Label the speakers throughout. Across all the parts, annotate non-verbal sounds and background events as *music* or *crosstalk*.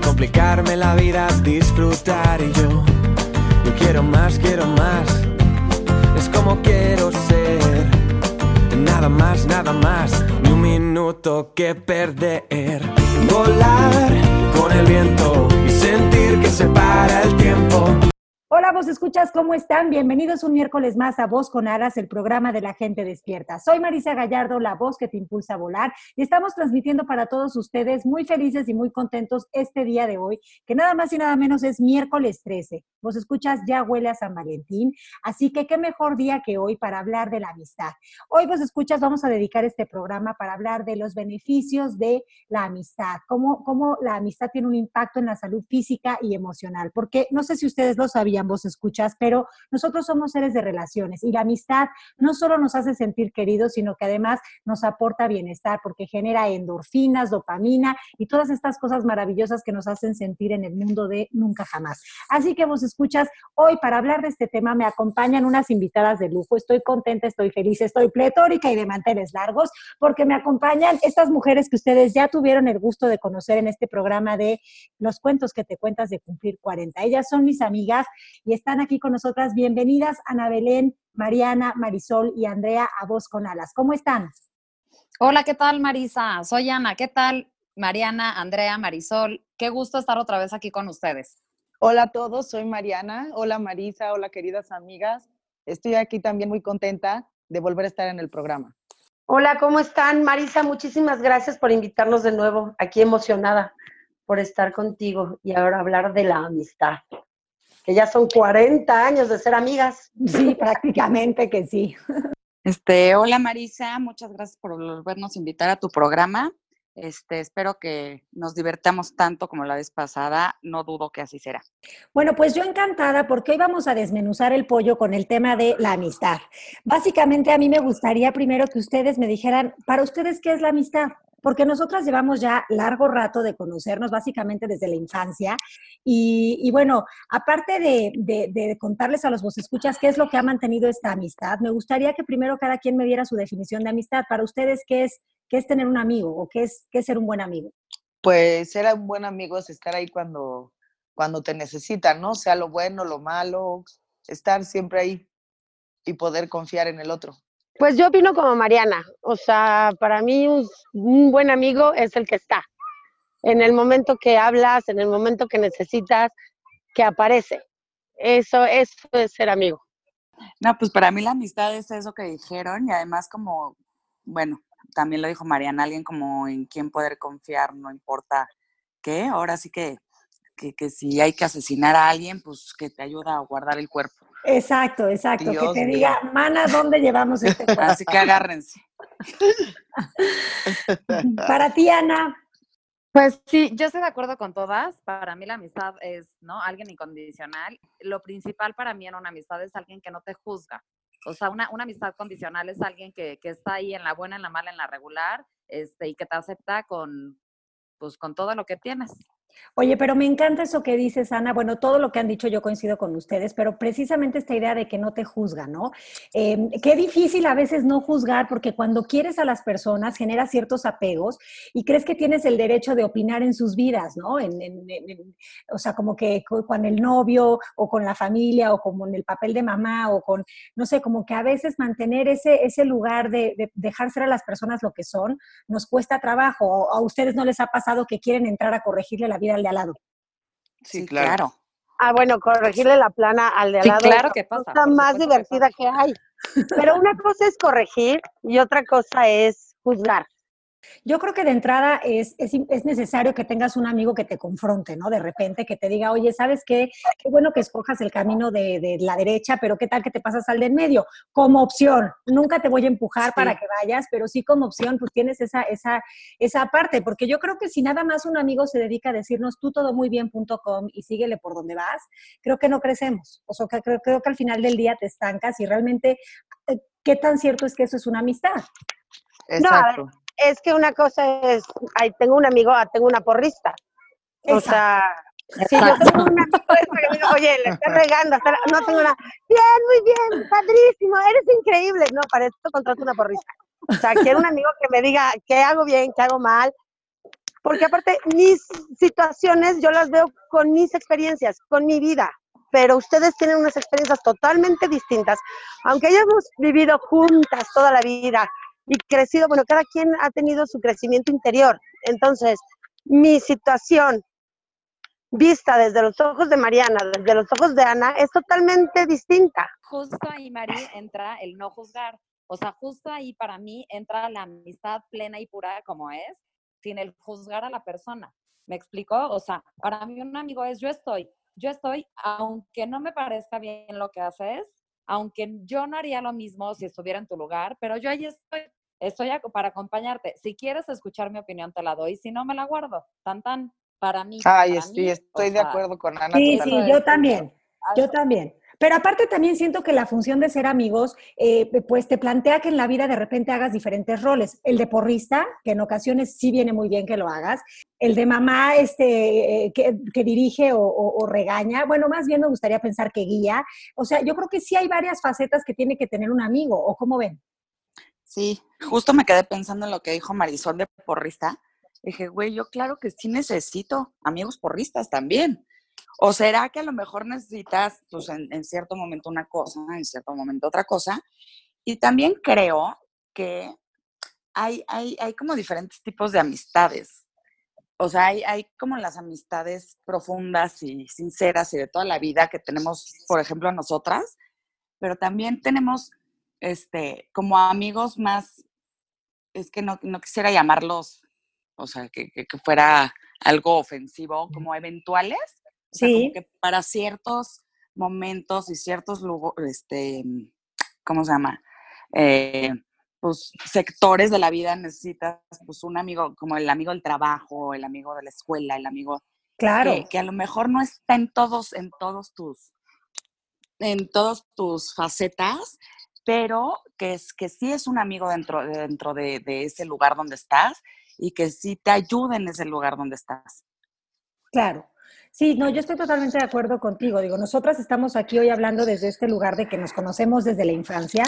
Speaker 1: complicarme la vida, disfrutar y yo, yo quiero más, quiero más, es como quiero ser, nada más, nada más, ni un minuto que perder, volar con el viento y sentir que se para el tiempo.
Speaker 2: Hola, vos escuchas, ¿cómo están? Bienvenidos un miércoles más a Voz con Alas, el programa de la gente despierta. Soy Marisa Gallardo, la voz que te impulsa a volar, y estamos transmitiendo para todos ustedes muy felices y muy contentos este día de hoy, que nada más y nada menos es miércoles 13. Vos escuchas, ya huele a San Valentín, así que qué mejor día que hoy para hablar de la amistad. Hoy vos escuchas, vamos a dedicar este programa para hablar de los beneficios de la amistad, cómo, cómo la amistad tiene un impacto en la salud física y emocional, porque no sé si ustedes lo sabían, vos escuchas, pero nosotros somos seres de relaciones y la amistad no solo nos hace sentir queridos, sino que además nos aporta bienestar porque genera endorfinas, dopamina y todas estas cosas maravillosas que nos hacen sentir en el mundo de nunca jamás. Así que vos escuchas, hoy para hablar de este tema me acompañan unas invitadas de lujo. Estoy contenta, estoy feliz, estoy pletórica y de manteles largos porque me acompañan estas mujeres que ustedes ya tuvieron el gusto de conocer en este programa de los cuentos que te cuentas de cumplir 40. Ellas son mis amigas y están aquí con nosotras. Bienvenidas Ana Belén, Mariana, Marisol y Andrea a Voz con Alas. ¿Cómo están?
Speaker 3: Hola, ¿qué tal Marisa? Soy Ana. ¿Qué tal Mariana, Andrea, Marisol? Qué gusto estar otra vez aquí con ustedes.
Speaker 4: Hola a todos, soy Mariana. Hola Marisa, hola queridas amigas. Estoy aquí también muy contenta de volver a estar en el programa.
Speaker 5: Hola, ¿cómo están? Marisa, muchísimas gracias por invitarnos de nuevo. Aquí emocionada por estar contigo y ahora hablar de la amistad que ya son 40 años de ser amigas.
Speaker 2: Sí, *laughs* prácticamente que sí.
Speaker 3: Este, hola Marisa, muchas gracias por volvernos a invitar a tu programa. Este, espero que nos divertamos tanto como la vez pasada, no dudo que así será.
Speaker 2: Bueno, pues yo encantada porque hoy vamos a desmenuzar el pollo con el tema de la amistad. Básicamente a mí me gustaría primero que ustedes me dijeran, para ustedes, ¿qué es la amistad? Porque nosotras llevamos ya largo rato de conocernos, básicamente desde la infancia. Y, bueno, aparte de, de, contarles a los vos escuchas qué es lo que ha mantenido esta amistad, me gustaría que primero cada quien me diera su definición de amistad. Para ustedes, ¿qué es, qué es tener un amigo o qué es, qué es ser un buen amigo?
Speaker 4: Pues ser un buen amigo es estar ahí cuando, cuando te necesitan, ¿no? Sea lo bueno, lo malo, estar siempre ahí y poder confiar en el otro.
Speaker 5: Pues yo opino como Mariana, o sea, para mí un, buen amigo es el que está. En el momento que hablas, en el momento que necesitas, que aparece. Eso, eso es ser amigo.
Speaker 3: No, pues para mí la amistad es eso que dijeron y además como, bueno, también lo dijo Mariana, alguien como en quien poder confiar, no importa qué, ahora sí que, que, que si hay que asesinar a alguien, pues que te ayuda a guardar el cuerpo.
Speaker 2: Exacto, exacto. que te diga, mana, ¿dónde llevamos este cuerpo?
Speaker 3: Así que agárrense. *laughs*
Speaker 2: Para ti, Ana.
Speaker 3: Pues sí, yo estoy de acuerdo con todas. Para mí la amistad es, ¿no? Alguien incondicional. Lo principal para mí en una amistad es alguien que no te juzga. O sea, una, una amistad condicional es alguien que, que, está ahí en la buena, en la mala, en la regular, este, y que te acepta con, pues, con todo lo que tienes.
Speaker 2: Oye, pero me encanta eso que dices, Ana. Bueno, todo lo que han dicho yo coincido con ustedes, pero precisamente esta idea de que no te juzgan, ¿no? Eh, qué difícil a veces no juzgar, porque cuando quieres a las personas genera ciertos apegos y crees que tienes el derecho de opinar en sus vidas, ¿no? En, o sea, como que con el novio o con la familia o como en el papel de mamá o con, no sé, como que a veces mantener ese, ese lugar de, de dejar ser a las personas lo que son nos cuesta trabajo. ¿A ustedes no les ha pasado que quieren entrar a corregirle la vida al de al lado.
Speaker 4: Sí, claro.
Speaker 5: Ah, bueno, corregirle la plana al de al
Speaker 3: sí,
Speaker 5: lado.
Speaker 3: claro que pasa.
Speaker 5: La cosa más divertida que, hay. Pero una cosa es corregir y otra cosa es juzgar.
Speaker 2: Yo creo que de entrada es, es, es, necesario que tengas un amigo que te confronte, ¿no? De repente que te diga, oye, ¿sabes qué? Qué bueno que escojas el camino de, de la derecha, pero ¿qué tal que te pasas al del medio? Como opción. Nunca te voy a empujar sí. para que vayas, pero sí como opción, pues tienes esa, esa, esa parte, porque yo creo que si nada más un amigo se dedica a decirnos tú todo muy bien.com y síguele por donde vas, creo que no crecemos. O sea, creo, creo que al final del día te estancas y realmente, eh, ¿qué tan cierto es que eso es una amistad?
Speaker 5: Exacto. No, es que una cosa es, ay, tengo un amigo, ah, tengo una porrista. O sea, si yo tengo una amigo que digo, oye, le está regando, no tengo una, bien, muy bien, padrísimo, eres increíble. No, para esto contrato una porrista. O sea, quiero un amigo que me diga qué hago bien, qué hago mal. Porque aparte, mis situaciones yo las veo con mis experiencias, con mi vida. Pero ustedes tienen unas experiencias totalmente distintas. Aunque hayamos vivido juntas toda la vida, y crecido, bueno, cada quien ha tenido su crecimiento interior. Entonces, mi situación vista desde los ojos de Mariana, desde los ojos de Ana, es totalmente distinta.
Speaker 3: Justo ahí, Mari, entra el no juzgar. O sea, justo ahí para mí entra la amistad plena y pura como es, sin el juzgar a la persona. ¿Me explico? O sea, para mí un amigo es yo estoy, yo estoy, aunque no me parezca bien lo que haces, aunque yo no haría lo mismo si estuviera en tu lugar, pero yo ahí estoy, estoy para acompañarte. Si quieres escuchar mi opinión, te la doy, si no, me la guardo. Tan, tan, para mí.
Speaker 4: Ay,
Speaker 3: para
Speaker 4: sí,
Speaker 3: mí,
Speaker 4: estoy de
Speaker 3: sea,
Speaker 4: acuerdo con Ana.
Speaker 2: Sí, sí, yo también, yo también. Pero aparte también siento que la función de ser amigos, eh, pues te plantea que en la vida de repente hagas diferentes roles. El de porrista, que en ocasiones sí viene muy bien que lo hagas. El de mamá este, eh, que, que, dirige o, o, o, regaña. Bueno, más bien me gustaría pensar que guía. O sea, yo creo que sí hay varias facetas que tiene que tener un amigo. ¿O cómo ven?
Speaker 6: Sí, justo me quedé pensando en lo que dijo Marisol de porrista. Dije, güey, yo claro que sí necesito amigos porristas también. ¿O será que a lo mejor necesitas, pues, en, cierto momento una cosa, en cierto momento otra cosa? Y también creo que hay, hay, hay como diferentes tipos de amistades. O sea, hay, hay como las amistades profundas y sinceras y de toda la vida que tenemos, por ejemplo, nosotras, pero también tenemos este, como amigos más, es que no, no quisiera llamarlos, o sea, que, que, que fuera algo ofensivo, como eventuales, o sea,
Speaker 2: Sí.
Speaker 6: como que para ciertos momentos y ciertos lugares, este, ¿cómo se llama? Eh, pues sectores de la vida necesitas pues un amigo, como el amigo del trabajo, el amigo de la escuela, el amigo
Speaker 2: Claro.
Speaker 6: que, que a lo mejor no está en todos, en todos tus, en todos tus facetas, pero que, es, que sí es un amigo dentro, dentro de, de ese lugar donde estás y que sí te ayuda en ese lugar donde estás.
Speaker 2: Claro. Sí, no, yo estoy totalmente de acuerdo contigo. Digo, nosotras estamos aquí hoy hablando desde este lugar de que nos conocemos desde la infancia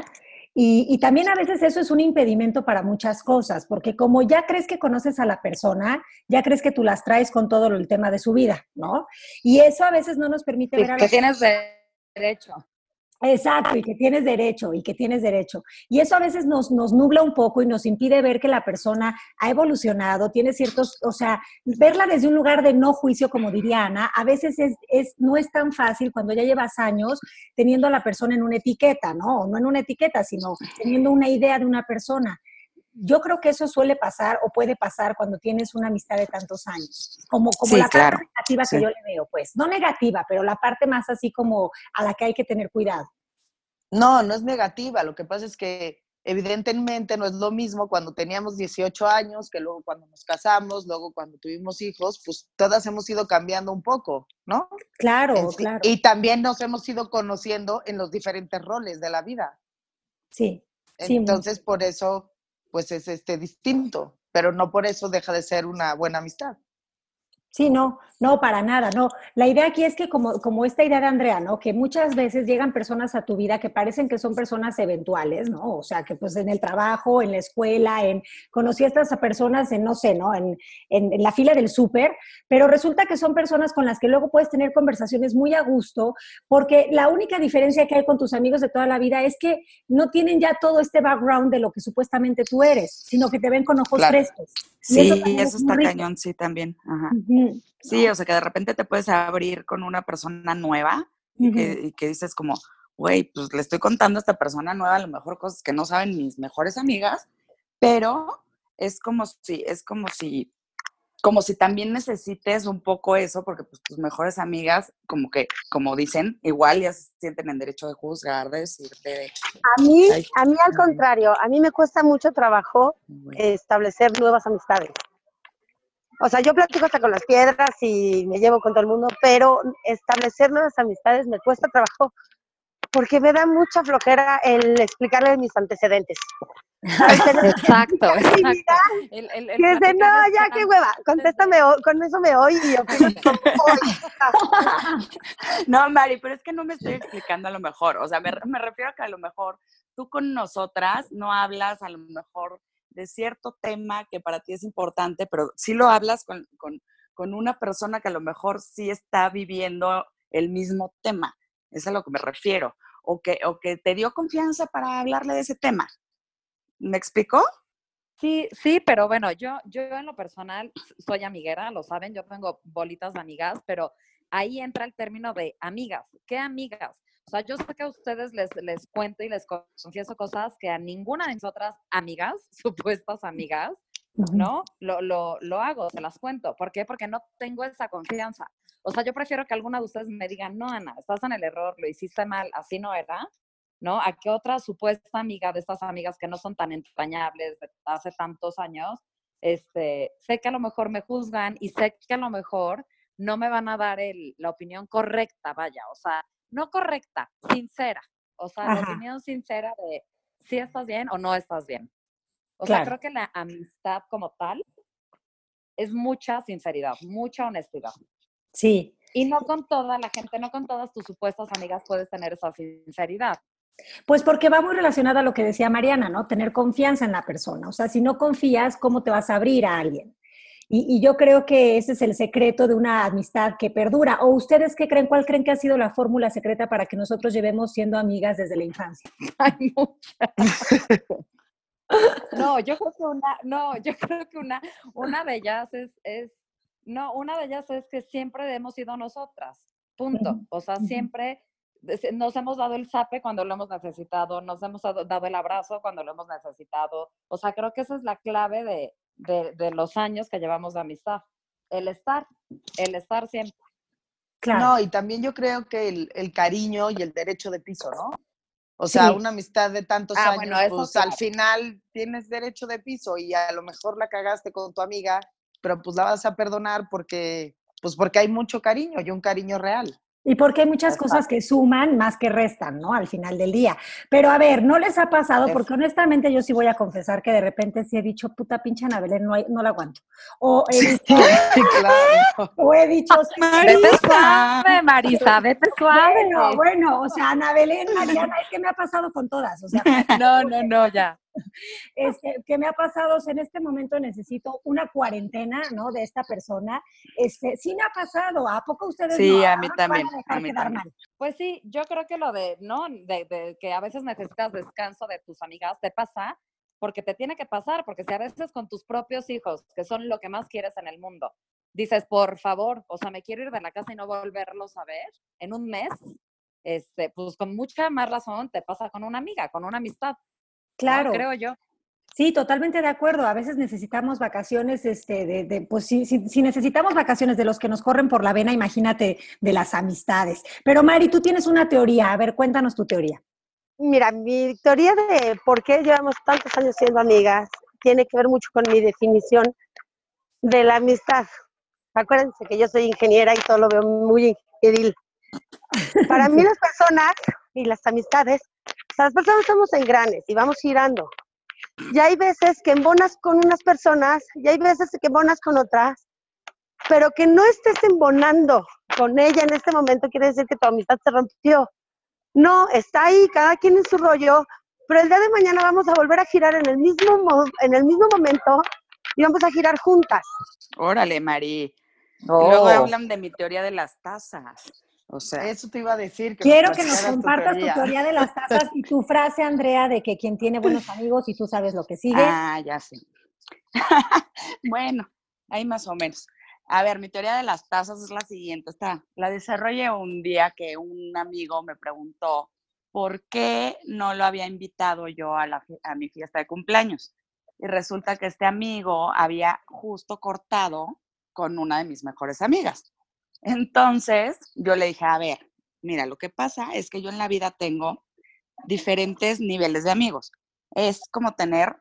Speaker 2: y, y, también a veces eso es un impedimento para muchas cosas, porque como ya crees que conoces a la persona, ya crees que tú las traes con todo el tema de su vida, ¿no? Y eso a veces no nos permite
Speaker 3: Sí,
Speaker 2: ver a
Speaker 3: que
Speaker 2: la
Speaker 3: tienes derecho.
Speaker 2: Exacto, y que tienes derecho, y que tienes derecho. Y eso a veces nos, nos nubla un poco y nos impide ver que la persona ha evolucionado, tiene ciertos, o sea, verla desde un lugar de no juicio, como diría Ana, a veces es, es, no es tan fácil cuando ya llevas años teniendo a la persona en una etiqueta, ¿no? No en una etiqueta, sino teniendo una idea de una persona. Yo creo que eso suele pasar o puede pasar cuando tienes una amistad de tantos años, como, como
Speaker 6: Sí,
Speaker 2: la
Speaker 6: claro.
Speaker 2: parte negativa
Speaker 6: Sí.
Speaker 2: que yo le veo, pues, no negativa, pero la parte más así como a la que hay que tener cuidado.
Speaker 4: No, no es negativa. Lo que pasa es que evidentemente no es lo mismo cuando teníamos 18 años que luego cuando nos casamos, luego cuando tuvimos hijos, pues todas hemos ido cambiando un poco, ¿no?
Speaker 2: Claro,
Speaker 4: En
Speaker 2: claro.
Speaker 4: Y también nos hemos ido conociendo en los diferentes roles de la vida.
Speaker 2: Sí, sí,
Speaker 4: Entonces, por eso, pues es este distinto, pero no por eso deja de ser una buena amistad.
Speaker 2: Sí, no, no, para nada, no. La idea aquí es que como, como esta idea de Andrea, ¿no? Que muchas veces llegan personas a tu vida que parecen que son personas eventuales, ¿no? O sea, que pues en el trabajo, en la escuela, en conocí a estas personas en, no sé, ¿no? En, en, en la fila del súper, pero resulta que son personas con las que luego puedes tener conversaciones muy a gusto, porque la única diferencia que hay con tus amigos de toda la vida es que no tienen ya todo este background de lo que supuestamente tú eres, sino que te ven con ojos
Speaker 6: Claro.
Speaker 2: frescos. Eso
Speaker 6: Sí, eso
Speaker 2: es muy
Speaker 6: está
Speaker 2: rico.
Speaker 6: cañón, sí, también. Ajá. Sí, o sea, que de repente te puedes abrir con una persona nueva y que, y que dices como, güey, pues le estoy contando a esta persona nueva a lo mejor cosas que no saben mis mejores amigas, pero es como si, es como si, como si también necesites un poco eso, porque pues, tus mejores amigas, como que, como dicen, igual ya se sienten en derecho de juzgar, de decirte.
Speaker 5: A mí, a mí al contrario, a mí me cuesta mucho trabajo establecer nuevas amistades. O sea, yo platico hasta con las piedras y me llevo con todo el mundo, pero establecer nuevas amistades me cuesta trabajo porque me da mucha flojera el explicarle mis antecedentes.
Speaker 3: exacto, *laughs* exacto.
Speaker 5: El, el, el que dice, no, ya qué hueva, contéstame, con eso me oí y yo *laughs*
Speaker 6: No, Mari, pero es que no me estoy explicando a lo mejor, o sea, me, me refiero a que a lo mejor tú con nosotras no hablas a lo mejor de cierto tema que para ti es importante, pero sí lo hablas con, con, con una persona que a lo mejor sí está viviendo el mismo tema. Es a lo que me refiero. O que, o que te dio confianza para hablarle de ese tema. ¿Me explicó?
Speaker 3: Sí, sí, pero bueno, yo, yo en lo personal soy amiguera, lo saben, yo tengo bolitas de amigas, pero ahí entra el término de amigas. ¿Qué amigas? O sea, yo sé que a ustedes les, les cuento y les confieso cosas que a ninguna de mis otras amigas, *laughs* supuestas amigas, ¿no? Lo, lo, lo, hago, se las cuento. ¿Por qué? Porque no tengo esa confianza. O sea, yo prefiero que alguna de ustedes me digan, no, Ana, estás en el error, lo hiciste mal, así no era, ¿no? A que otra supuesta amiga de estas amigas que no son tan entrañables de hace tantos años, este, sé que a lo mejor me juzgan y sé que a lo mejor no me van a dar el, la opinión correcta, vaya, o sea, no correcta, sincera. O sea, la opinión sincera de si estás bien o no estás bien. O sea, creo que la amistad como tal es mucha sinceridad, mucha honestidad.
Speaker 2: Sí.
Speaker 3: Y no con toda la gente, no con todas tus supuestas amigas puedes tener esa sinceridad.
Speaker 2: Pues porque va muy relacionada a lo que decía Mariana, ¿no? Tener confianza en la persona. O sea, si no confías, ¿cómo te vas a abrir a alguien? Y, yo creo que ese es el secreto de una amistad que perdura. ¿O ustedes qué creen? ¿Cuál creen que ha sido la fórmula secreta para que nosotros llevemos siendo amigas desde la infancia? *laughs*
Speaker 3: Hay No, yo creo que una, no, yo creo que una, una de ellas es, es, no, una de ellas es que siempre hemos sido nosotras, punto. O sea, siempre nos hemos dado el zape cuando lo hemos necesitado, nos hemos dado el abrazo cuando lo hemos necesitado. O sea, creo que esa es la clave de, de, los años que llevamos de amistad. El estar, el estar siempre.
Speaker 4: Claro. No, y también yo creo que el, el, cariño y el derecho de piso, ¿no? O sea, una amistad de tantos ah, años, pues al final tienes derecho de piso y a lo mejor la cagaste con tu amiga, pero pues la vas a perdonar porque, pues porque hay mucho cariño y un cariño real.
Speaker 2: Y porque hay muchas cosas que suman más que restan, ¿no? Al final del día. Pero a ver, ¿no les ha pasado? Porque honestamente yo sí voy a confesar que de repente sí he dicho, puta pinche Ana Belén, no, no la aguanto. O he dicho, *laughs* claro. *laughs* o he dicho,
Speaker 3: vete *laughs* suave, Marisa, vete suave.
Speaker 2: Bueno, bueno, o sea, Ana Belén, Mariana, es que me ha pasado con todas. O sea,
Speaker 3: no, no, no, ya. *laughs*
Speaker 2: Este, ¿Qué me ha pasado? en este momento necesito una cuarentena, ¿no? De esta persona. Este, sí me ha pasado. ¿A poco ustedes
Speaker 6: sí, a mí también. A, mí también.
Speaker 3: Pues sí, yo creo que lo de, ¿no? De, que a veces necesitas descanso de tus amigas, te pasa porque te tiene que pasar, porque si a veces con tus propios hijos, que son lo que más quieres en el mundo, dices, por favor, o sea, me quiero ir de la casa y no volverlos a ver en un mes, este, pues con mucha más razón te pasa con una amiga, con una amistad.
Speaker 2: Claro.
Speaker 3: Creo yo.
Speaker 2: Sí, totalmente de acuerdo. A veces necesitamos vacaciones, este, de, de pues si, si, necesitamos vacaciones de los que nos corren por la vena, imagínate de las amistades. Pero Mari, tú tienes una teoría. A ver, cuéntanos tu teoría.
Speaker 5: Mira, mi teoría de por qué llevamos tantos años siendo amigas tiene que ver mucho con mi definición de la amistad. Acuérdense que yo soy ingeniera y todo lo veo muy edil. Para mí *laughs* las personas y las amistades o sea, las personas estamos en granes y vamos girando. Y hay veces que embonas con unas personas y hay veces que embonas con otras, pero que no estés embonando con ella en este momento quiere decir que tu amistad se rompió. No, está ahí, cada quien en su rollo, pero el día de mañana vamos a volver a girar en el mismo, en el mismo momento y vamos a girar juntas.
Speaker 6: Órale, Mari. Luego hablan de mi teoría de las tazas. O sea,
Speaker 4: eso te iba a decir.
Speaker 2: quiero que nos compartas tu teoría. de las tazas y tu frase, Andrea, de que quien tiene buenos amigos y tú sabes lo que sigue.
Speaker 6: Ah, ya sé. *laughs* bueno, ahí más o menos. A ver, mi teoría de las tazas es la siguiente. Está, la desarrollé un día que un amigo me preguntó por qué no lo había invitado yo a, la, a mi fiesta de cumpleaños. Y resulta que este amigo había justo cortado con una de mis mejores amigas. Entonces yo le dije, a ver, mira, lo que pasa es que yo en la vida tengo diferentes niveles de amigos. Es como tener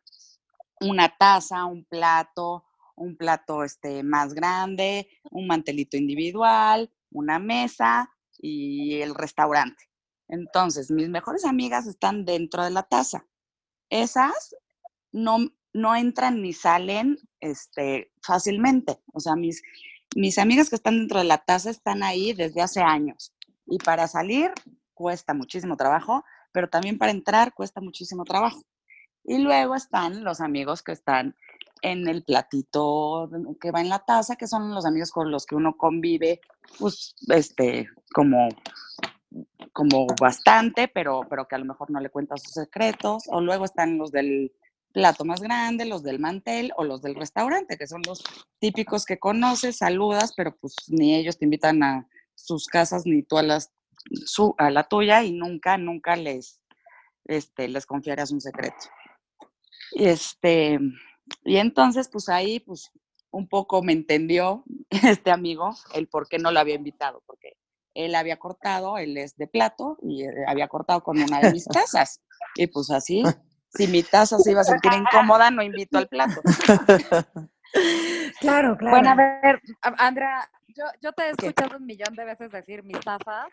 Speaker 6: una taza, un plato, un plato este, más grande, un mantelito individual, una mesa y el restaurante. Entonces, mis mejores amigas están dentro de la taza. Esas no, no entran ni salen este, fácilmente. O sea, mis, mis amigas que están dentro de la taza están ahí desde hace años. Y para salir cuesta muchísimo trabajo, pero también para entrar cuesta muchísimo trabajo. Y luego están los amigos que están en el platito que va en la taza, que son los amigos con los que uno convive, pues, este, como, como bastante, pero, pero que a lo mejor no le cuenta sus secretos. O luego están los del plato más grande, los del mantel o los del restaurante, que son los típicos que conoces, saludas, pero pues ni ellos te invitan a sus casas ni tú a, las, su, a la tuya y nunca, nunca les, este, les confiarás un secreto. Y, este, y entonces, pues ahí, pues un poco me entendió *laughs* este amigo el por qué no lo había invitado, porque él había cortado, él es de plato y eh, había cortado con una de mis *laughs* tazas. Y pues así, si mi taza se iba a sentir incómoda, no invito al plato. *laughs*
Speaker 2: Claro, claro.
Speaker 3: Bueno, a ver, Andrea, yo, yo te he escuchado un millón de veces decir mis tazas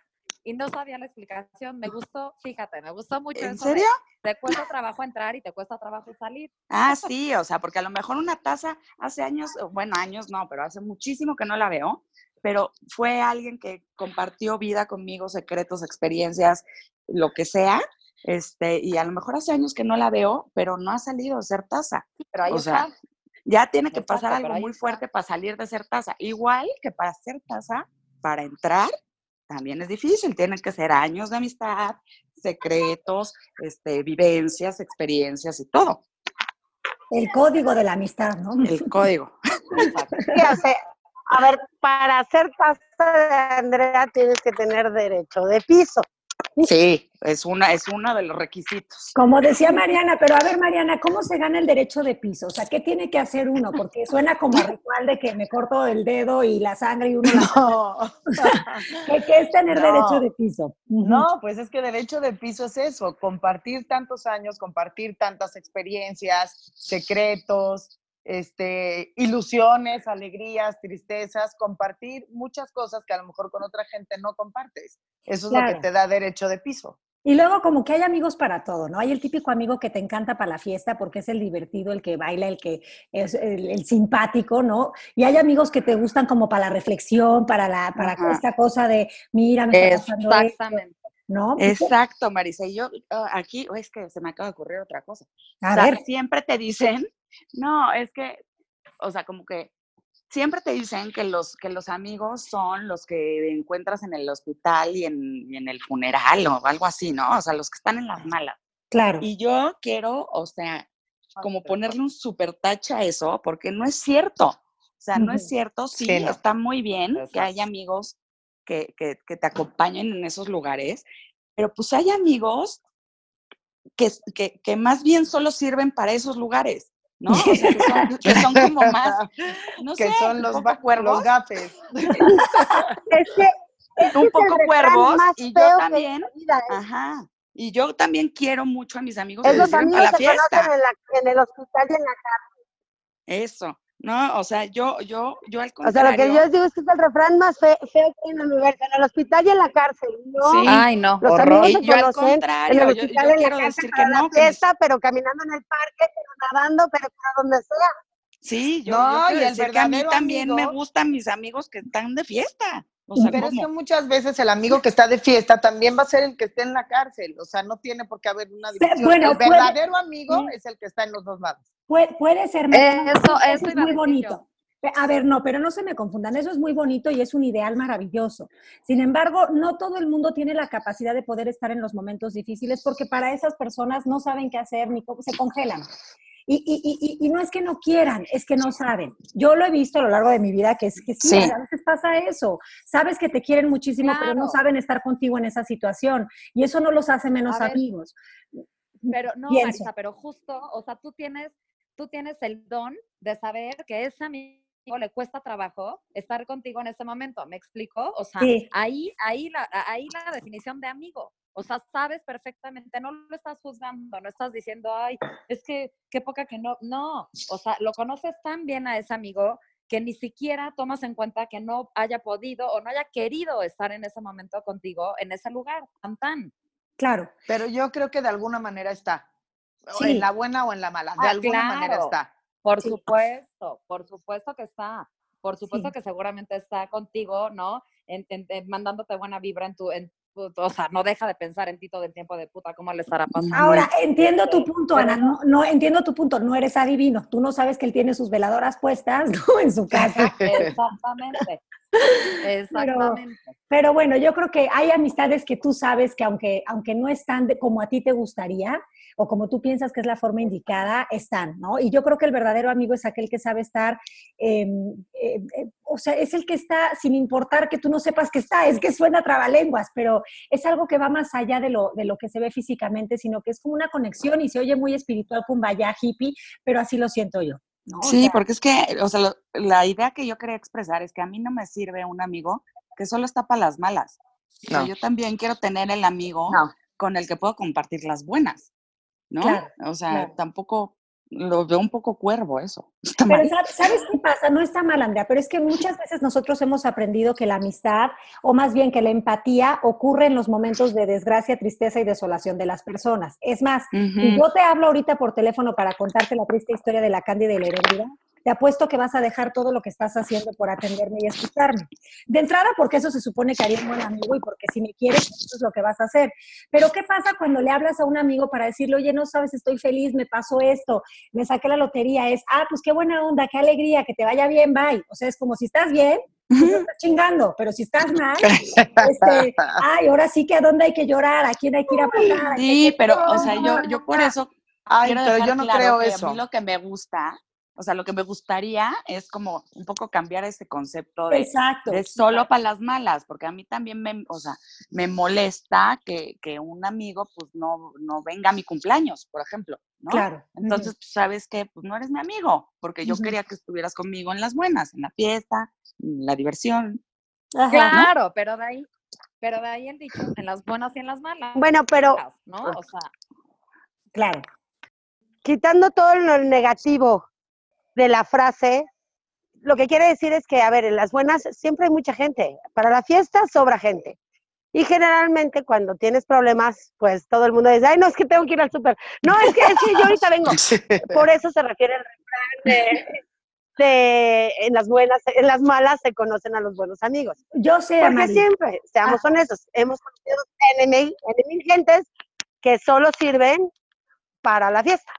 Speaker 3: y no sabía la explicación. Me gustó, fíjate, me gustó mucho
Speaker 6: ¿En
Speaker 3: eso.
Speaker 6: serio?
Speaker 3: de, te cuesta trabajo entrar y te cuesta trabajo salir.
Speaker 6: Ah, sí, o sea, porque a lo mejor una taza hace años, bueno, años no, pero hace muchísimo que no la veo, pero fue alguien que compartió vida conmigo, secretos, experiencias, lo que sea, este, y a lo mejor hace años que no la veo, pero no ha salido de ser taza.
Speaker 3: Pero ahí
Speaker 6: O sea,
Speaker 3: está.
Speaker 6: Ya tiene que pasar algo muy fuerte para salir de ser taza. Igual que para ser taza, para entrar, también es difícil. Tienen que ser años de amistad, secretos, este, vivencias, experiencias y todo.
Speaker 2: El código de la amistad, ¿no?
Speaker 6: El código.
Speaker 5: Sí, o sea, a ver, para ser taza de Andrea tienes que tener derecho de piso.
Speaker 6: Sí, es, una, es uno de los requisitos.
Speaker 2: Como decía Mariana, pero a ver, Mariana, ¿cómo se gana el derecho de piso? O sea, ¿qué tiene que hacer uno? Porque suena como a ritual de que me corto el dedo y la sangre y uno la... *laughs*
Speaker 4: No.
Speaker 2: ¿Qué, qué es tener
Speaker 4: No.
Speaker 2: derecho de piso?
Speaker 4: No, pues es que derecho de piso es eso, compartir tantos años, compartir tantas experiencias, secretos, este, ilusiones, alegrías, tristezas, compartir muchas cosas que a lo mejor con otra gente no compartes. Eso es lo que te da derecho de piso.
Speaker 2: Y luego como que hay amigos para todo, ¿no? Hay el típico amigo que te encanta para la fiesta porque es el divertido, el que baila, el que es el, el simpático, ¿no? Y hay amigos que te gustan como para la reflexión, para la para
Speaker 6: Ajá.
Speaker 2: esta cosa de, mira, me está pasando esto,
Speaker 3: Exactamente.
Speaker 2: ¿no?
Speaker 6: Exacto, Marisa. Y yo ah, aquí, oh, es que se me acaba de ocurrir otra cosa.
Speaker 2: A
Speaker 6: o sea,
Speaker 2: ver,
Speaker 6: siempre te dicen, no, es que, o sea, como que siempre te dicen que los, que los amigos son los que encuentras en el hospital y en, y en el funeral o algo así, ¿no? O sea, los que están en las malas.
Speaker 2: claro.
Speaker 6: Y yo quiero, o sea, como ponerle un super tache a eso, porque no es cierto. O sea, no es cierto, sí,
Speaker 4: Sí, no.
Speaker 6: está muy bien que haya amigos que, que, que te acompañen en esos lugares, pero pues hay amigos que, que más bien solo sirven para esos lugares, ¿no? O sea, que son, que son como más, *laughs* no
Speaker 4: que
Speaker 6: sé,
Speaker 4: son
Speaker 6: un
Speaker 4: los,
Speaker 6: cuervos,
Speaker 4: los gafes. *laughs*
Speaker 5: Es que, es
Speaker 6: un poco cuervos, y yo también,
Speaker 5: vida, ¿eh?
Speaker 6: ajá, y yo también quiero mucho a mis amigos la fiesta.
Speaker 5: en, la- en el hospital y en la casa.
Speaker 6: Eso, no, o sea, yo, yo, yo al
Speaker 5: O sea, lo que
Speaker 6: contrario,
Speaker 5: yo les digo es que es el refrán más fe- feo que hay en el universo, en el hospital y en la cárcel. No,
Speaker 6: Sí.
Speaker 3: Ay, no.
Speaker 5: los
Speaker 4: horror.
Speaker 5: amigos
Speaker 6: Y
Speaker 5: se
Speaker 6: yo al
Speaker 5: conocen en
Speaker 6: contrario,
Speaker 5: el
Speaker 6: yo,
Speaker 5: hospital,
Speaker 6: yo
Speaker 5: en la
Speaker 6: quiero
Speaker 5: casa,
Speaker 6: decir que
Speaker 5: para la
Speaker 6: no, que mis-
Speaker 5: fiesta, pero caminando en el parque, pero nadando, pero para donde sea.
Speaker 6: sí, yo,
Speaker 4: No,
Speaker 6: yo quiero
Speaker 4: y el
Speaker 6: decir que a mí
Speaker 4: verdadero
Speaker 6: también me gustan mis amigos que están de fiesta. O sea,
Speaker 4: Pero es que muchas veces el amigo que está de fiesta también va a ser el que esté en la cárcel. O sea, no tiene por qué haber una división.
Speaker 2: bueno,
Speaker 4: el
Speaker 2: puede-
Speaker 4: verdadero amigo
Speaker 2: Sí.
Speaker 4: es el que está en los dos lados.
Speaker 2: Puede, puede ser, Mariana,
Speaker 3: Eso-
Speaker 2: eso
Speaker 3: eso
Speaker 2: es muy bonito. A ver, no, pero no se me confundan, eso es muy bonito y es un ideal maravilloso. Sin embargo, no todo el mundo tiene la capacidad de poder estar en los momentos difíciles porque para esas personas no saben qué hacer ni cómo se congelan. Y, y- y- no es que no quieran, es que no saben. Yo lo he visto a lo largo de mi vida que es que sí,
Speaker 6: Sí.
Speaker 2: a veces pasa eso. Sabes que te quieren muchísimo, pero no saben estar contigo en esa situación y eso no los hace menos amigos.
Speaker 3: Pero no,
Speaker 2: Pienso.
Speaker 3: Marisa, pero justo, o sea, tú tienes tú tienes el don de saber que ese amigo le cuesta trabajo estar contigo en ese momento. ¿Me explico? O sea, ahí, ahí, la, ahí la definición de amigo. O sea, sabes perfectamente, no lo estás juzgando, no estás diciendo, ay, es que qué poca que no. No, o sea, lo conoces tan bien a ese amigo que ni siquiera tomas en cuenta que no haya podido o no haya querido estar en ese momento contigo, en ese lugar, tan tan.
Speaker 2: Claro.
Speaker 4: Pero yo creo que de alguna manera está. En la buena o en la mala. De ah, alguna manera está.
Speaker 3: Por supuesto, por supuesto que está. Por supuesto que seguramente está contigo, ¿no? mandándote buena vibra en tu, en o sea, no deja de pensar en ti todo el tiempo de puta, ¿cómo le estará pasando?
Speaker 2: Ahora, entiendo tu punto, Ana, no, no, entiendo tu punto, no eres adivino, tú no sabes que él tiene sus veladoras puestas *laughs* ¿no? en su casa.
Speaker 3: Exactamente. *laughs* Exactamente.
Speaker 2: Pero, bueno, yo creo que hay amistades que tú sabes que aunque, aunque no están de, como a ti te gustaría o como tú piensas que es la forma indicada, están, ¿no? Y yo creo que el verdadero amigo es aquel que sabe estar, em, em, em, o sea, es el que está sin importar que tú no sepas que está, es que suena trabalenguas, pero es algo que va más allá de lo, de lo que se ve físicamente, sino que es como una conexión y se oye muy espiritual, vaya hippie, pero así lo siento yo.
Speaker 6: Sí, porque es que, o sea, la idea que yo quería expresar es que a mí no me sirve un amigo que solo está para las malas. yo también quiero tener el amigo con el que puedo compartir las buenas, ¿no? o sea, tampoco lo veo un poco cuervo eso. *laughs*
Speaker 2: pero ¿sabes qué pasa? No está mal, Andrea, pero es que muchas veces nosotros hemos aprendido que la amistad, o más bien que la empatía, ocurre en los momentos de desgracia, tristeza y desolación de las personas. Es más, si yo te hablo ahorita por teléfono para contarte la triste historia de la Cándida y la Heredera, te apuesto que vas a dejar todo lo que estás haciendo por atenderme y escucharme. De entrada, porque eso se supone que haría un buen amigo y porque si me quieres, eso es lo que vas a hacer. Pero ¿qué pasa cuando le hablas a un amigo para decirle, oye, no sabes, estoy feliz, me pasó esto, me saqué la lotería? Es, ah, pues qué buena onda, qué alegría, que te vaya bien, bye. O sea, es como si estás bien, pues no estás chingando, pero si estás mal, este, *laughs* ay, ahora sí que a dónde hay que llorar, a quién hay que ir a pasar.
Speaker 6: Sí, pero, o sea, yo, yo por eso. Ay, pero yo no creo eso. A mí lo que me gusta o sea, lo que me gustaría es como un poco cambiar ese concepto de, solo para las malas, porque a mí también me, o sea, me molesta que, un amigo pues no, no venga a mi cumpleaños, por ejemplo, ¿no?
Speaker 2: Claro.
Speaker 6: Entonces, pues, ¿sabes qué? Pues no eres mi amigo, porque yo quería que estuvieras conmigo en las buenas, en la fiesta, en la diversión.
Speaker 3: claro, pero de ahí, pero de ahí el dicho, en las buenas y en las malas.
Speaker 5: Bueno, pero,
Speaker 3: ¿no? O sea,
Speaker 2: claro.
Speaker 5: Quitando todo lo negativo, de la frase, lo que quiere decir es que, a ver, en las buenas siempre hay mucha gente. Para la fiesta sobra gente. Y generalmente cuando tienes problemas, pues todo el mundo dice, ay, no, es que tengo que ir al súper. No, es que, es yo ahorita vengo. *laughs* Por eso se refiere el refrán de, en las buenas, en las malas se conocen a los buenos amigos.
Speaker 2: Yo sé,
Speaker 5: Porque siempre, seamos ah. honestos, hemos conocido enemigentes que solo sirven para la fiesta.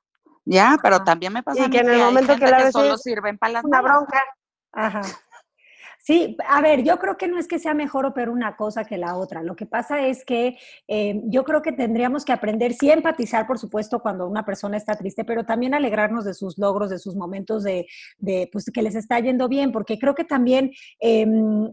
Speaker 6: Ya, pero también me pasa
Speaker 5: que, en el momento que, la
Speaker 6: solo sirven para las
Speaker 5: una bronca.
Speaker 2: Ajá. Sí, a ver, yo creo que no es que sea mejor o peor una cosa que la otra. Lo que pasa es que eh, yo creo que tendríamos que aprender, sí, empatizar, por supuesto, cuando una persona está triste, pero también alegrarnos de sus logros, de sus momentos de, de pues, que les está yendo bien, porque creo que también em,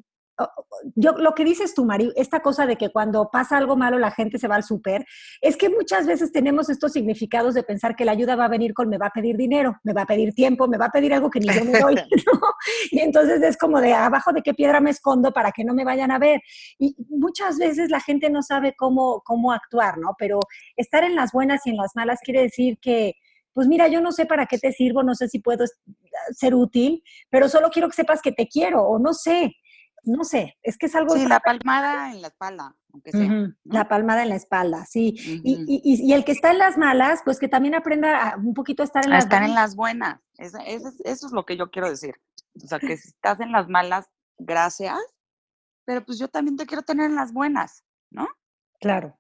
Speaker 2: yo, lo que dices tú, Mari, esta cosa de que cuando pasa algo malo la gente se va al súper, es que muchas veces tenemos estos significados de pensar que la ayuda va a venir con me va a pedir dinero, me va a pedir tiempo, me va a pedir algo que ni yo me doy, *laughs* Y entonces es como de abajo de qué piedra me escondo para que no me vayan a ver. Y muchas veces la gente no sabe cómo, cómo actuar, ¿no? Pero estar en las buenas y en las malas quiere decir que, pues mira, yo no sé para qué te sirvo, no sé si puedo ser útil, pero solo quiero que sepas que te quiero o no sé no sé, es que es algo...
Speaker 6: Sí, la palmada en la espalda, aunque sea.
Speaker 2: La palmada en la espalda, sí. y, el que está en las malas, pues que también aprenda un poquito a estar en
Speaker 6: las estar en las buenas. Eso, es lo que yo quiero decir. O sea, que si estás en las malas, gracias, pero pues yo también te quiero tener en las buenas, ¿no?
Speaker 2: Claro.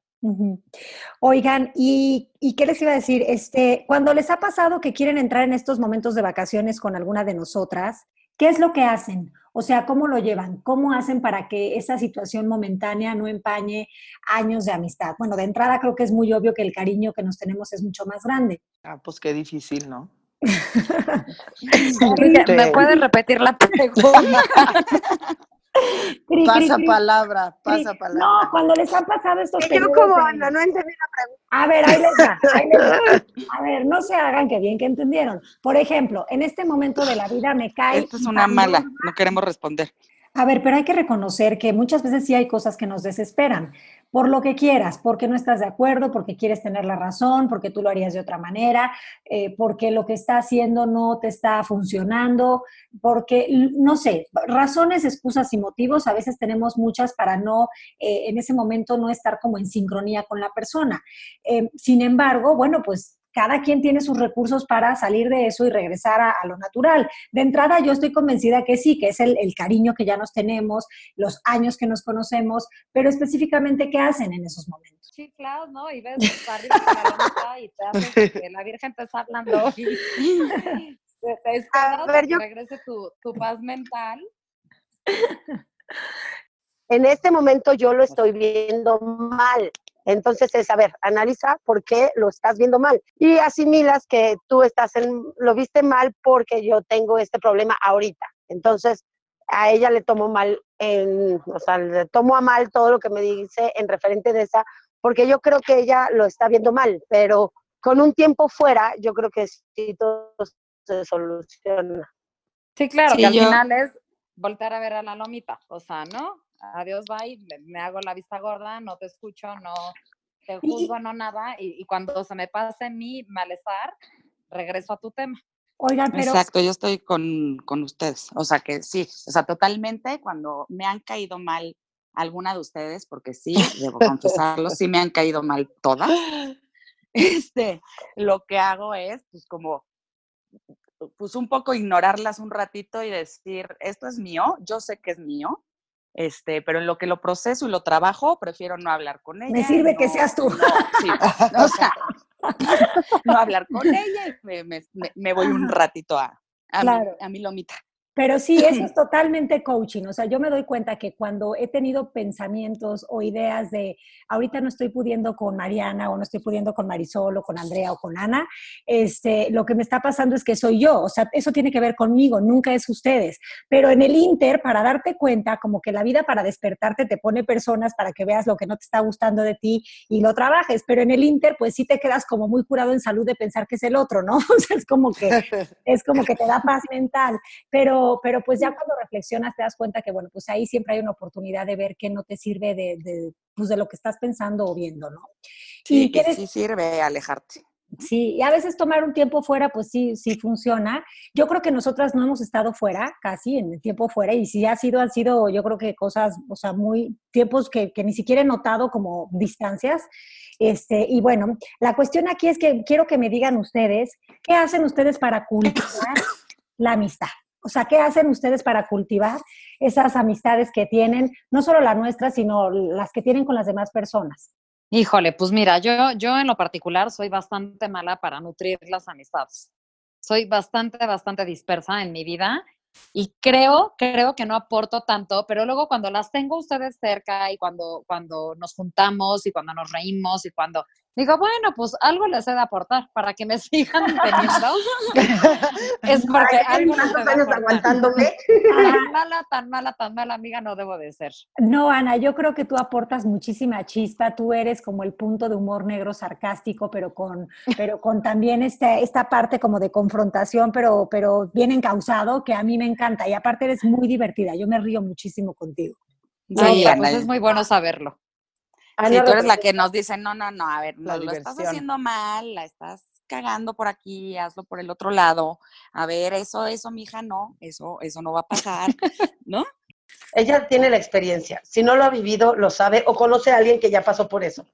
Speaker 2: Oigan, ¿y, ¿y, qué les iba a decir? Este, cuando les ha pasado que quieren entrar en estos momentos de vacaciones con alguna de nosotras, ¿qué es lo que hacen? O sea, ¿cómo lo llevan? ¿Cómo hacen para que esa situación momentánea no empañe años de amistad? Bueno, de entrada creo que es muy obvio que el cariño que nos tenemos es mucho más grande.
Speaker 4: Ah, pues qué difícil, ¿no? *laughs*
Speaker 3: ¿me puedes repetir la pregunta? *laughs* *laughs*
Speaker 4: pasa palabra, pasa palabra.
Speaker 2: No, cuando les han pasado estos
Speaker 5: Yo como Ana, no entendí la pregunta.
Speaker 2: A ver, ahí les va, ahí les va. *laughs* A ver, no se hagan que bien que entendieron. Por ejemplo, en este momento de la vida me cae...
Speaker 6: Esta es una mala, no queremos responder.
Speaker 2: A ver, pero hay que reconocer que muchas veces sí hay cosas que nos desesperan, por lo que quieras, porque no estás de acuerdo, porque quieres tener la razón, porque tú lo harías de otra manera, eh, porque lo que está haciendo no te está funcionando, porque, no sé, razones, excusas y motivos, a veces tenemos muchas para no, eh, en ese momento, no estar como en sincronía con la persona. Eh, sin embargo, bueno, pues cada quien tiene sus recursos para salir de eso y regresar a, lo natural. De entrada, yo estoy convencida que sí, que es el, cariño que ya nos tenemos, los años que nos conocemos, pero específicamente, ¿qué hacen en esos momentos?
Speaker 3: Sí, claro, ¿no? Y ves arriba la y te haces que la Virgen te está hablando y *laughs* te, esperas a que regrese tu, tu paz mental. *laughs*
Speaker 5: En este momento yo lo estoy viendo mal. Entonces es, a ver, analiza por qué lo estás viendo mal y asimilas que tú estás en, lo viste mal porque yo tengo este problema ahorita. Entonces a ella le tomo mal, en, o sea, le tomo a mal todo lo que me dice en referente de esa, porque yo creo que ella lo está viendo mal, pero con un tiempo fuera, yo creo que sí todo se soluciona.
Speaker 3: Sí, claro, que al final es volver a ver a la lomita, o sea, ¿no? Adiós, bye, me, hago la vista gorda, no te escucho, no te juzgo, no nada, y, cuando se me pase mi malestar, regreso a tu tema.
Speaker 6: Oigan, pero... Exacto, yo estoy con, con, ustedes. O sea que sí, o sea, totalmente cuando me han caído mal alguna de ustedes, porque sí, debo confesarlo, sí me han caído mal todas. *laughs* Este, lo que hago es, pues como, pues un poco ignorarlas un ratito y decir, esto es mío, yo sé que es mío, este, pero en lo que lo proceso y lo trabajo, prefiero no hablar con ella.
Speaker 2: Me sirve que seas tú.
Speaker 6: No, *laughs* *laughs* o sea, *laughs* no hablar con ella y me, me, voy un ratito a, a, mi, a mi lomita.
Speaker 2: Pero sí, eso es totalmente coaching. O sea, yo me doy cuenta que cuando he tenido pensamientos o ideas de ahorita no estoy pudiendo con Mariana o no estoy pudiendo con Marisol o con Andrea o con Ana, este, lo que me está pasando es que soy yo. O sea, eso tiene que ver conmigo, nunca es ustedes. Pero en el Inter, para darte cuenta, como que la vida para despertarte te pone personas para que veas lo que no te está gustando de ti y lo trabajes. Pero en el Inter, pues sí te quedas como muy curado en salud de pensar que es el otro, ¿no? *laughs* O sea, es como que, es como que te da paz mental. Pero pero, pues ya cuando reflexionas te das cuenta que, bueno, pues ahí siempre hay una oportunidad de ver qué no te sirve de, de, pues de lo que estás pensando o viendo, ¿no?
Speaker 6: Sí, que sí sirve alejarte.
Speaker 2: Sí, y a veces tomar un tiempo fuera, pues sí, sí funciona. Yo creo que nosotras no hemos estado fuera, casi en el tiempo fuera, y sí ha sido, han sido, yo creo que cosas, o sea, muy, tiempos que, que ni siquiera he notado como distancias. Este, y bueno, la cuestión aquí es que quiero que me digan ustedes, ¿qué hacen ustedes para cultivar la amistad? O sea, ¿qué hacen ustedes para cultivar esas amistades que tienen, no solo la nuestra, sino las que tienen con las demás personas?
Speaker 3: Híjole, pues mira, yo, yo en lo particular soy bastante mala para nutrir las amistades. Soy bastante, bastante dispersa en mi vida y creo, creo que no aporto tanto, pero luego cuando las tengo ustedes cerca y cuando, cuando nos juntamos y cuando nos reímos y cuando Digo, bueno, pues algo les he de aportar para que me *laughs* sigan teniendo. *laughs* es porque algo
Speaker 5: años aguantándome.
Speaker 3: Tan mala, tan mala, tan mala amiga no debo de ser.
Speaker 2: No, Ana, yo creo que tú aportas muchísima chispa. Tú eres como el punto de humor negro sarcástico, pero con, pero con también esta, esta parte como de confrontación, pero, pero bien encausado, que a mí me encanta. Y aparte eres muy divertida. Yo me río muchísimo contigo.
Speaker 3: Sí, pues es muy bueno saberlo.
Speaker 6: Si tú eres la que nos dice, no, no, no, a ver, lo estás haciendo mal, la estás cagando por aquí, hazlo por el otro lado. A ver, eso, eso, mija, no, eso, eso no va a pasar, *laughs* ¿no?
Speaker 5: Ella tiene la experiencia. Si no lo ha vivido, lo sabe o conoce a alguien que ya pasó por eso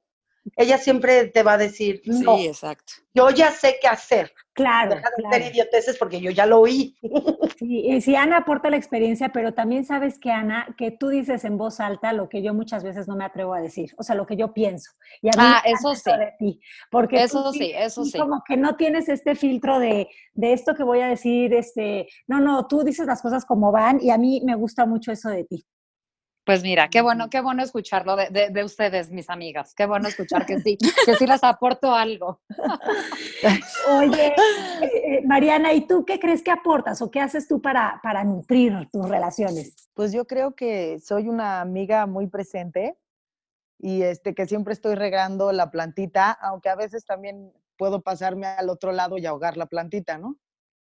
Speaker 5: ella siempre te va a decir, no, sí, exacto. yo ya sé qué hacer.
Speaker 2: Claro.
Speaker 5: Deja de hacer idioteces porque yo ya lo oí. *laughs*
Speaker 2: Sí, y sí, Ana aporta la experiencia, pero también sabes que, Ana, que tú dices en voz alta lo que yo muchas veces no me atrevo a decir, o sea, lo que yo pienso.
Speaker 3: Y a mí ah, eso sí.
Speaker 2: De ti, porque
Speaker 3: eso sí, eso sí.
Speaker 2: Como que no tienes este filtro de, de esto que voy a decir, este, no, no, tú dices las cosas como van y a mí me gusta mucho eso de ti.
Speaker 3: Pues mira, qué bueno, qué bueno escucharlo de, de, de, ustedes, mis amigas. Qué bueno escuchar que sí, que sí *laughs* les aporto algo.
Speaker 2: Oye, eh, Mariana, ¿y tú qué crees que aportas o qué haces tú para, para nutrir tus relaciones?
Speaker 4: Pues yo creo que soy una amiga muy presente y este que siempre estoy regando la plantita, aunque a veces también puedo pasarme al otro lado y ahogar la plantita, ¿no?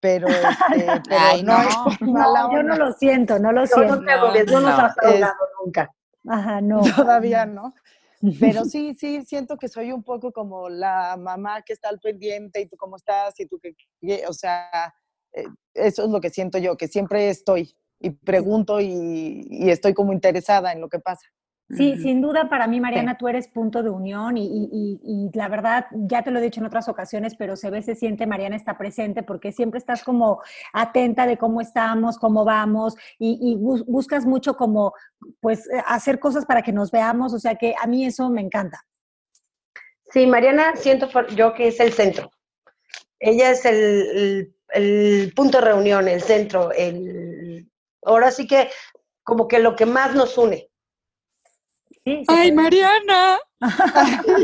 Speaker 4: Pero, este, *laughs* pero
Speaker 3: Ay,
Speaker 4: no,
Speaker 3: no.
Speaker 4: es por
Speaker 2: No,
Speaker 4: mala
Speaker 2: yo no lo siento, no lo siento.
Speaker 5: no te no nos
Speaker 3: no.
Speaker 5: has ahogado nunca.
Speaker 2: Ajá, *laughs* no.
Speaker 4: Todavía no. Pero sí, sí, siento que soy un poco como la mamá que está al pendiente y tú cómo estás y tú qué, qué- o sea, eh, eso es lo que siento yo, que siempre estoy y pregunto y, y estoy como interesada en lo que pasa.
Speaker 2: Sí, sin duda para mí, Mariana, tú eres punto de unión y, y- y- y la verdad, ya te lo he dicho en otras ocasiones, pero se ve, se siente, Mariana está presente porque siempre estás como atenta de cómo estamos, cómo vamos y, y bus- buscas mucho como, pues, eh, hacer cosas para que nos veamos, o sea que a mí eso me encanta.
Speaker 5: Sí, Mariana, siento yo que es el centro. Ella es el, el- el punto de reunión, el centro, el ahora sí que como que lo que más nos une.
Speaker 2: Sí,
Speaker 6: Ay, Mariana.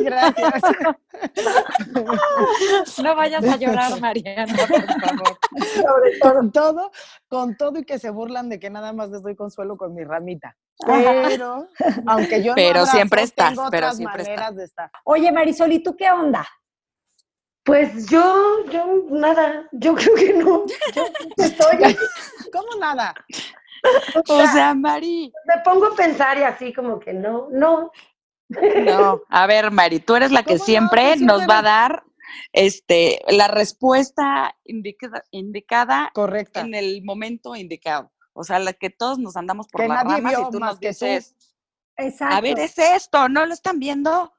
Speaker 4: Gracias.
Speaker 3: No vayas a llorar, Mariana, por favor.
Speaker 5: Sobre todo.
Speaker 4: con todo, con todo y que se burlan de que nada más les doy consuelo con mi ramita. Pero, aunque yo no
Speaker 6: Pero
Speaker 4: abrazo,
Speaker 6: siempre estás,
Speaker 4: tengo
Speaker 6: pero
Speaker 4: otras
Speaker 6: siempre estás.
Speaker 4: maneras de estar.
Speaker 2: Oye, Marisol, ¿y tú qué onda?
Speaker 5: Pues yo, yo nada, yo creo que no. Yo estoy,
Speaker 4: ¿Cómo nada? *laughs*
Speaker 5: o
Speaker 6: O
Speaker 5: sea,
Speaker 6: Mari.
Speaker 5: me pongo a pensar y así como que no, no.
Speaker 6: No, a ver, Mari, tú eres la que siempre nos va a dar este, la respuesta indicada, indicada
Speaker 4: Correcta.
Speaker 6: en el momento indicado. O sea, la que todos nos andamos por
Speaker 4: Que
Speaker 6: las
Speaker 4: nadie
Speaker 6: ramas
Speaker 4: vio
Speaker 6: y tú
Speaker 4: más
Speaker 6: nos
Speaker 4: que tú.
Speaker 6: dices,
Speaker 2: Exacto.
Speaker 6: a ver, es esto, ¿no lo están viendo?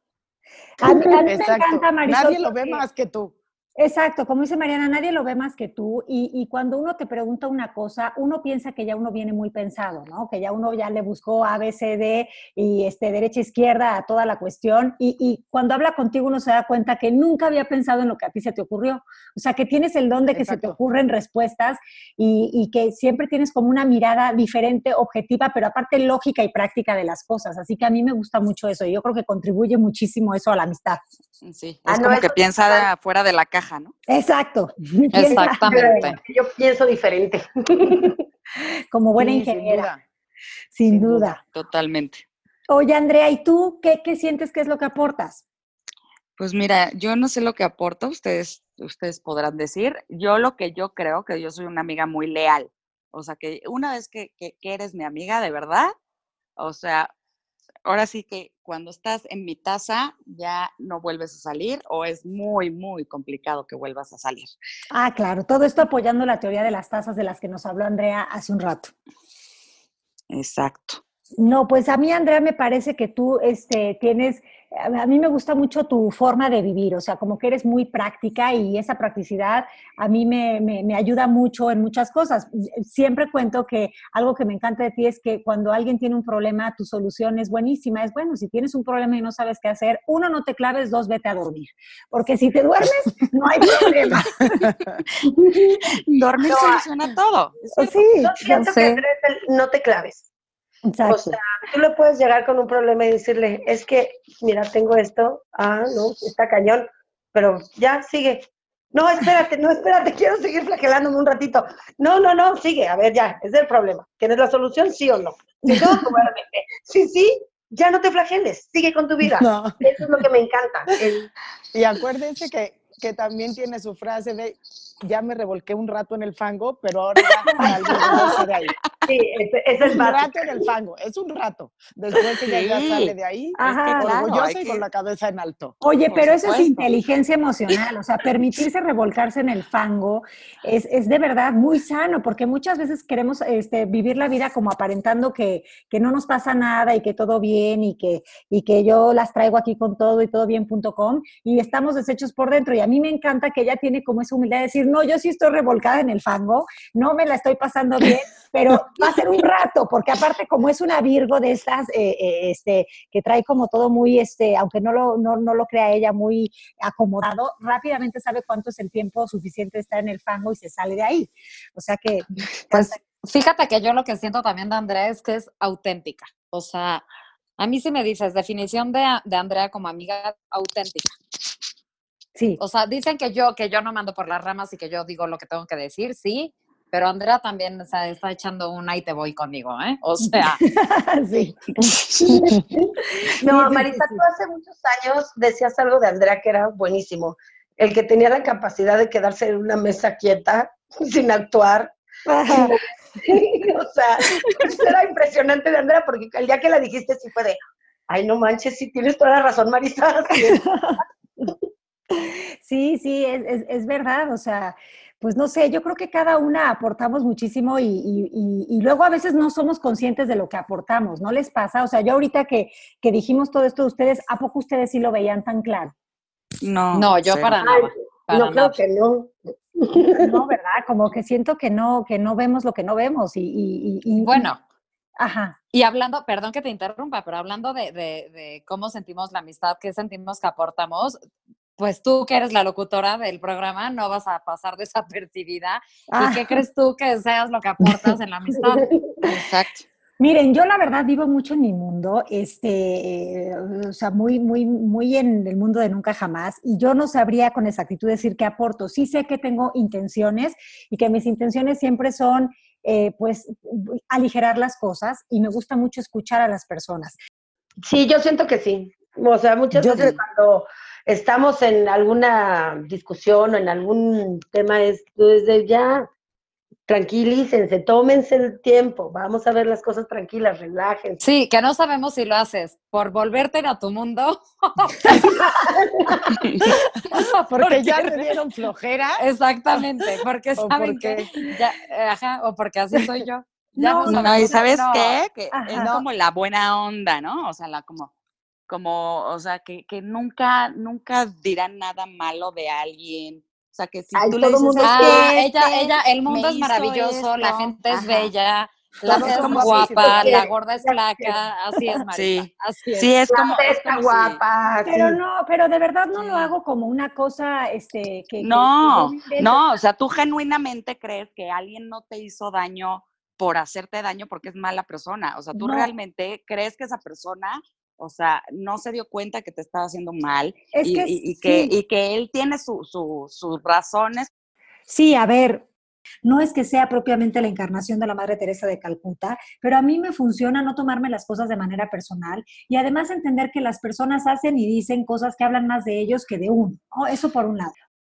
Speaker 2: A mí, a mí me encanta, Marisol.
Speaker 4: Nadie lo ve más que tú.
Speaker 2: Exacto, como dice Mariana, nadie lo ve más que tú y, y cuando uno te pregunta una cosa, uno piensa que ya uno viene muy pensado, ¿no? Que ya uno ya le buscó A, B, C, D y este, derecha, izquierda a toda la cuestión y, y cuando habla contigo uno se da cuenta que nunca había pensado en lo que a ti se te ocurrió. O sea, que tienes el don de que se te ocurren respuestas y, y que siempre tienes como una mirada diferente, objetiva, pero aparte lógica y práctica de las cosas. Así que a mí me gusta mucho eso y yo creo que contribuye muchísimo eso a la amistad.
Speaker 6: Sí,
Speaker 5: Ah,
Speaker 6: es
Speaker 5: no,
Speaker 6: como que piensa
Speaker 5: total.
Speaker 6: de la caja, ¿no?
Speaker 2: Exacto. *laughs*
Speaker 3: Exactamente.
Speaker 5: Yo pienso diferente. *laughs*
Speaker 2: Como buena
Speaker 4: Sí, sin
Speaker 2: ingeniera.
Speaker 4: duda.
Speaker 2: Sin,
Speaker 4: sin
Speaker 2: duda.
Speaker 4: duda.
Speaker 6: Totalmente.
Speaker 2: Oye, Andrea, ¿y tú qué, qué sientes que es lo que aportas?
Speaker 6: Pues mira, yo no sé lo que aporto, ustedes, ustedes podrán decir. Yo lo que yo creo que yo soy una amiga muy leal. O sea, que una vez que, que- que eres mi amiga de verdad, o sea, ahora sí que cuando estás en mi taza ya no vuelves a salir o es muy, muy complicado que vuelvas a salir.
Speaker 2: Ah, claro, todo esto apoyando la teoría de las tazas de las que nos habló Andrea hace un rato.
Speaker 6: Exacto.
Speaker 2: No, pues a mí, Andrea, me parece que tú este, tienes, a mí me gusta mucho tu forma de vivir, o sea, como que eres muy práctica y esa practicidad a mí me, me- me ayuda mucho en muchas cosas. Siempre cuento que algo que me encanta de ti es que cuando alguien tiene un problema, tu solución es buenísima. Es bueno, si tienes un problema y no sabes qué hacer, uno, no te claves, dos, vete a dormir. Porque si te duermes, no hay problema. *laughs*
Speaker 6: Dormir
Speaker 5: No,
Speaker 6: soluciona todo.
Speaker 2: Sí,
Speaker 5: Yo siento
Speaker 2: sé.
Speaker 5: que Andrea, es el no te claves.
Speaker 2: Exacto.
Speaker 5: O sea, tú le puedes llegar con un problema y decirle, es que, mira, tengo esto, ah, no, está cañón, pero ya, sigue. No, espérate, no, espérate, *laughs* quiero seguir flagelándome un ratito. No, no, no, sigue, a ver, ya, es el problema. ¿Tienes la solución, sí o no? Sí, sí, ya no te flageles, sigue con tu vida. *laughs*
Speaker 4: No.
Speaker 5: Eso es lo que me encanta. el-
Speaker 4: Y acuérdense que, que también tiene su frase de ya me revolqué un rato en el fango, pero ahora ya *laughs* hermosa de ahí.
Speaker 5: Sí, ese, ese es
Speaker 4: un
Speaker 5: básico.
Speaker 4: rato en el fango, es un rato. Después ella ya
Speaker 6: Sí.
Speaker 4: sale de ahí,
Speaker 2: Ajá.
Speaker 6: Es que claro,
Speaker 4: orgullosa y
Speaker 6: que-
Speaker 4: con la cabeza en alto.
Speaker 2: Oye, pero eso es inteligencia emocional, o sea, permitirse revolcarse en el fango es, es de verdad muy sano, porque muchas veces queremos este, vivir la vida como aparentando que, que no nos pasa nada y que todo bien y que, y que yo las traigo aquí con todo y todo bien.com y estamos deshechos por dentro. Y a mí me encanta que ella tiene como esa humildad de decir, no, yo sí estoy revolcada en el fango, no me la estoy pasando bien, pero va a ser un rato, porque aparte como es una Virgo de estas, eh, eh, este, que trae como todo muy, este, aunque no lo, no, no lo crea ella, muy acomodado, rápidamente sabe cuánto es el tiempo suficiente de estar en el fango y se sale de ahí. O sea que,
Speaker 3: Pues Fíjate que yo lo que siento también de Andrea es que es auténtica. O sea, a mí si me dices definición de, de Andrea como amiga auténtica.
Speaker 2: Sí.
Speaker 3: O sea, dicen que yo, que yo no mando por las ramas y que yo digo lo que tengo que decir, sí, pero Andrea también o sea, está echando una y te voy conmigo, ¿eh? O *laughs* sea, *laughs*
Speaker 2: sí.
Speaker 5: No,
Speaker 2: sí.
Speaker 5: tú hace muchos años decías algo de Andrea que era buenísimo. El que tenía la capacidad de quedarse en una mesa quieta, sin actuar. *laughs*
Speaker 2: Ajá.
Speaker 5: o sea, eso era impresionante de Andrea, porque el día que la dijiste sí fue de, ay, no manches, sí tienes toda la razón, Marisa.
Speaker 2: Sí, sí, es, es- es verdad, o sea, pues no sé, yo creo que cada una aportamos muchísimo y, y- y- y luego a veces no somos conscientes de lo que aportamos, ¿no les pasa? O sea, yo ahorita que, que dijimos todo esto de ustedes, ¿a poco ustedes sí lo veían tan claro?
Speaker 6: No,
Speaker 3: no, yo para
Speaker 5: Ay,
Speaker 3: nada. Para
Speaker 5: no creo que no. *laughs*
Speaker 2: No, ¿verdad? Como que siento que no, que no vemos lo que no vemos y... y- y- y-
Speaker 3: Bueno,
Speaker 2: Ajá.
Speaker 3: y hablando, perdón que te interrumpa, pero hablando de, de- de cómo sentimos la amistad, qué sentimos que aportamos, pues tú que eres la locutora del programa no vas a pasar *laughs* desapercibida.
Speaker 2: Ah.
Speaker 3: ¿Y qué crees tú que seas lo que aportas en la amistad? *laughs*
Speaker 6: Exacto.
Speaker 2: Miren, yo la verdad vivo mucho en mi mundo, este, eh, o sea, muy, muy, muy en el mundo de nunca jamás, y yo no sabría con exactitud decir qué aporto. Sí sé que tengo intenciones y que mis intenciones siempre son, eh, pues, aligerar las cosas y me gusta mucho escuchar a las personas.
Speaker 5: Sí, yo siento que sí. O sea, muchas
Speaker 2: Yo
Speaker 5: veces
Speaker 2: sí.
Speaker 5: cuando estamos en alguna discusión o en algún tema es desde ya tranquilícense, tómense el tiempo, vamos a ver las cosas tranquilas, relájense.
Speaker 3: Sí, que no sabemos si lo haces por volverte a tu mundo. *laughs*
Speaker 2: Porque ya le dieron flojera.
Speaker 3: Exactamente, porque *laughs*
Speaker 2: ¿O
Speaker 3: saben que ya, eh, ajá, o porque así soy yo. Ya
Speaker 2: No,
Speaker 3: no,
Speaker 2: no,
Speaker 6: No, y ¿sabes
Speaker 3: no.
Speaker 6: qué? Que
Speaker 2: Ajá.
Speaker 6: es como la buena onda, ¿no? O sea, la como, como, o sea, que, que nunca, nunca dirán nada malo de alguien. O sea, que si
Speaker 5: Ay,
Speaker 6: tú le dices,
Speaker 5: mundo
Speaker 6: "Es
Speaker 3: Ah, ella,
Speaker 6: este
Speaker 3: ella, el mundo es maravilloso, la
Speaker 6: esto".
Speaker 3: gente es
Speaker 6: Ajá.
Speaker 3: bella, la fea es guapa,
Speaker 5: así,
Speaker 3: la gorda es flaca, así es, Marisa.
Speaker 6: Sí.
Speaker 3: Así es.
Speaker 6: Sí, es
Speaker 5: La
Speaker 6: como, es
Speaker 5: está
Speaker 6: como
Speaker 5: guapa,
Speaker 2: Pero no, pero de verdad no lo hago como una cosa, este, que... que- que
Speaker 6: No, no, o sea, tú genuinamente crees que alguien no te hizo daño por hacerte daño porque es mala persona. O sea, tú
Speaker 2: No.
Speaker 6: realmente crees que esa persona, o sea, no se dio cuenta que te estaba haciendo mal
Speaker 2: Es
Speaker 6: y,
Speaker 2: que
Speaker 6: y- y que,
Speaker 2: sí.
Speaker 6: y que él tiene su- su- sus razones.
Speaker 2: Sí, a ver, no es que sea propiamente la encarnación de la Madre Teresa de Calcuta, pero a mí me funciona no tomarme las cosas de manera personal y además entender que las personas hacen y dicen cosas que hablan más de ellos que de uno. ¿no? Eso por un lado.